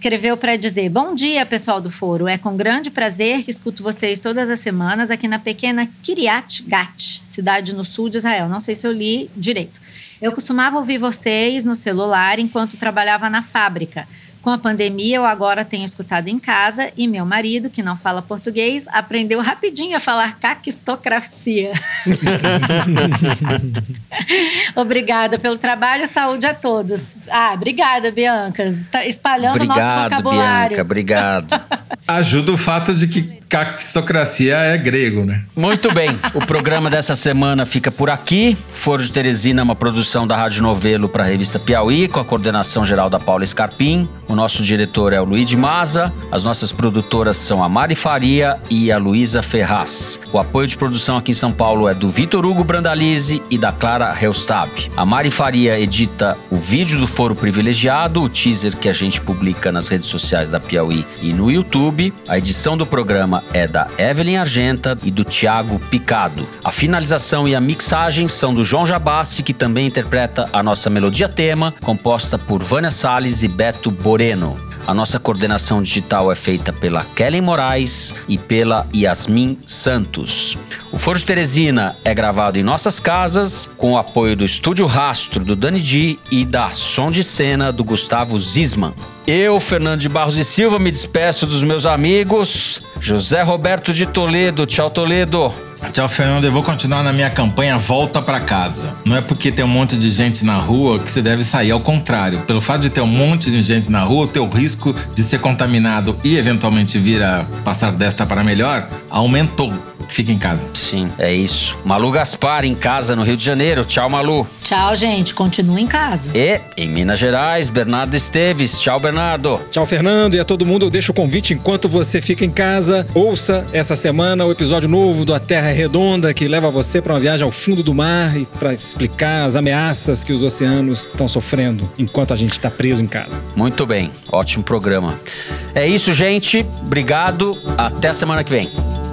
escreveu para dizer: Bom dia, pessoal do Foro. É com grande prazer que escuto vocês todas as semanas aqui na pequena Kiryat Gat, cidade no sul de Israel. Não sei se eu li direito. Eu costumava ouvir vocês no celular enquanto trabalhava na fábrica. Com a pandemia, eu agora tenho escutado em casa e meu marido, que não fala português, aprendeu rapidinho a falar caquistocracia. *laughs* obrigada pelo trabalho, saúde a todos. Ah, obrigada, Bianca. Está espalhando o nosso vocabulário. Bianca, obrigado. *laughs* Ajuda o fato de que caquistocracia é grego, né? Muito bem. O programa dessa semana fica por aqui. Foro de Teresina é uma produção da Rádio Novelo para a revista Piauí, com a coordenação geral da Paula Scarpim. O nosso diretor é o Luiz de Maza. As nossas produtoras são a Mari Faria e a Luísa Ferraz. O apoio de produção aqui em São Paulo é do Vitor Hugo Brandalize e da Clara Helstab. A Mari Faria edita o vídeo do Foro Privilegiado, o teaser que a gente publica nas redes sociais da Piauí e no YouTube. A edição do programa é da Evelyn Argenta e do Tiago Picado. A finalização e a mixagem são do João Jabassi, que também interpreta a nossa melodia tema, composta por Vânia Salles e Beto A nossa coordenação digital é feita pela Kellen Moraes e pela Yasmin Santos. O Foro de Teresina é gravado em nossas casas, com o apoio do Estúdio Rastro do Dani Di e da Som de Cena do Gustavo Zisman. Eu, Fernando de Barros e Silva, me despeço dos meus amigos. José Roberto de Toledo. Tchau, Toledo. Tchau, Fernando. Eu vou continuar na minha campanha Volta para Casa. Não é porque tem um monte de gente na rua que você deve sair. Ao contrário, pelo fato de ter um monte de gente na rua, o teu risco de ser contaminado e eventualmente vir a passar desta para melhor aumentou. Fica em casa. Sim, é isso. Malu Gaspar em casa no Rio de Janeiro. Tchau, Malu. Tchau, gente. Continua em casa. E em Minas Gerais, Bernardo Esteves. Tchau, Bernardo. Tchau, Fernando. E a todo mundo eu deixo o convite enquanto você fica em casa. Ouça essa semana o episódio novo do A Terra é Redonda, que leva você para uma viagem ao fundo do mar e para explicar as ameaças que os oceanos estão sofrendo enquanto a gente está preso em casa. Muito bem. Ótimo programa. É isso, gente. Obrigado. Até a semana que vem.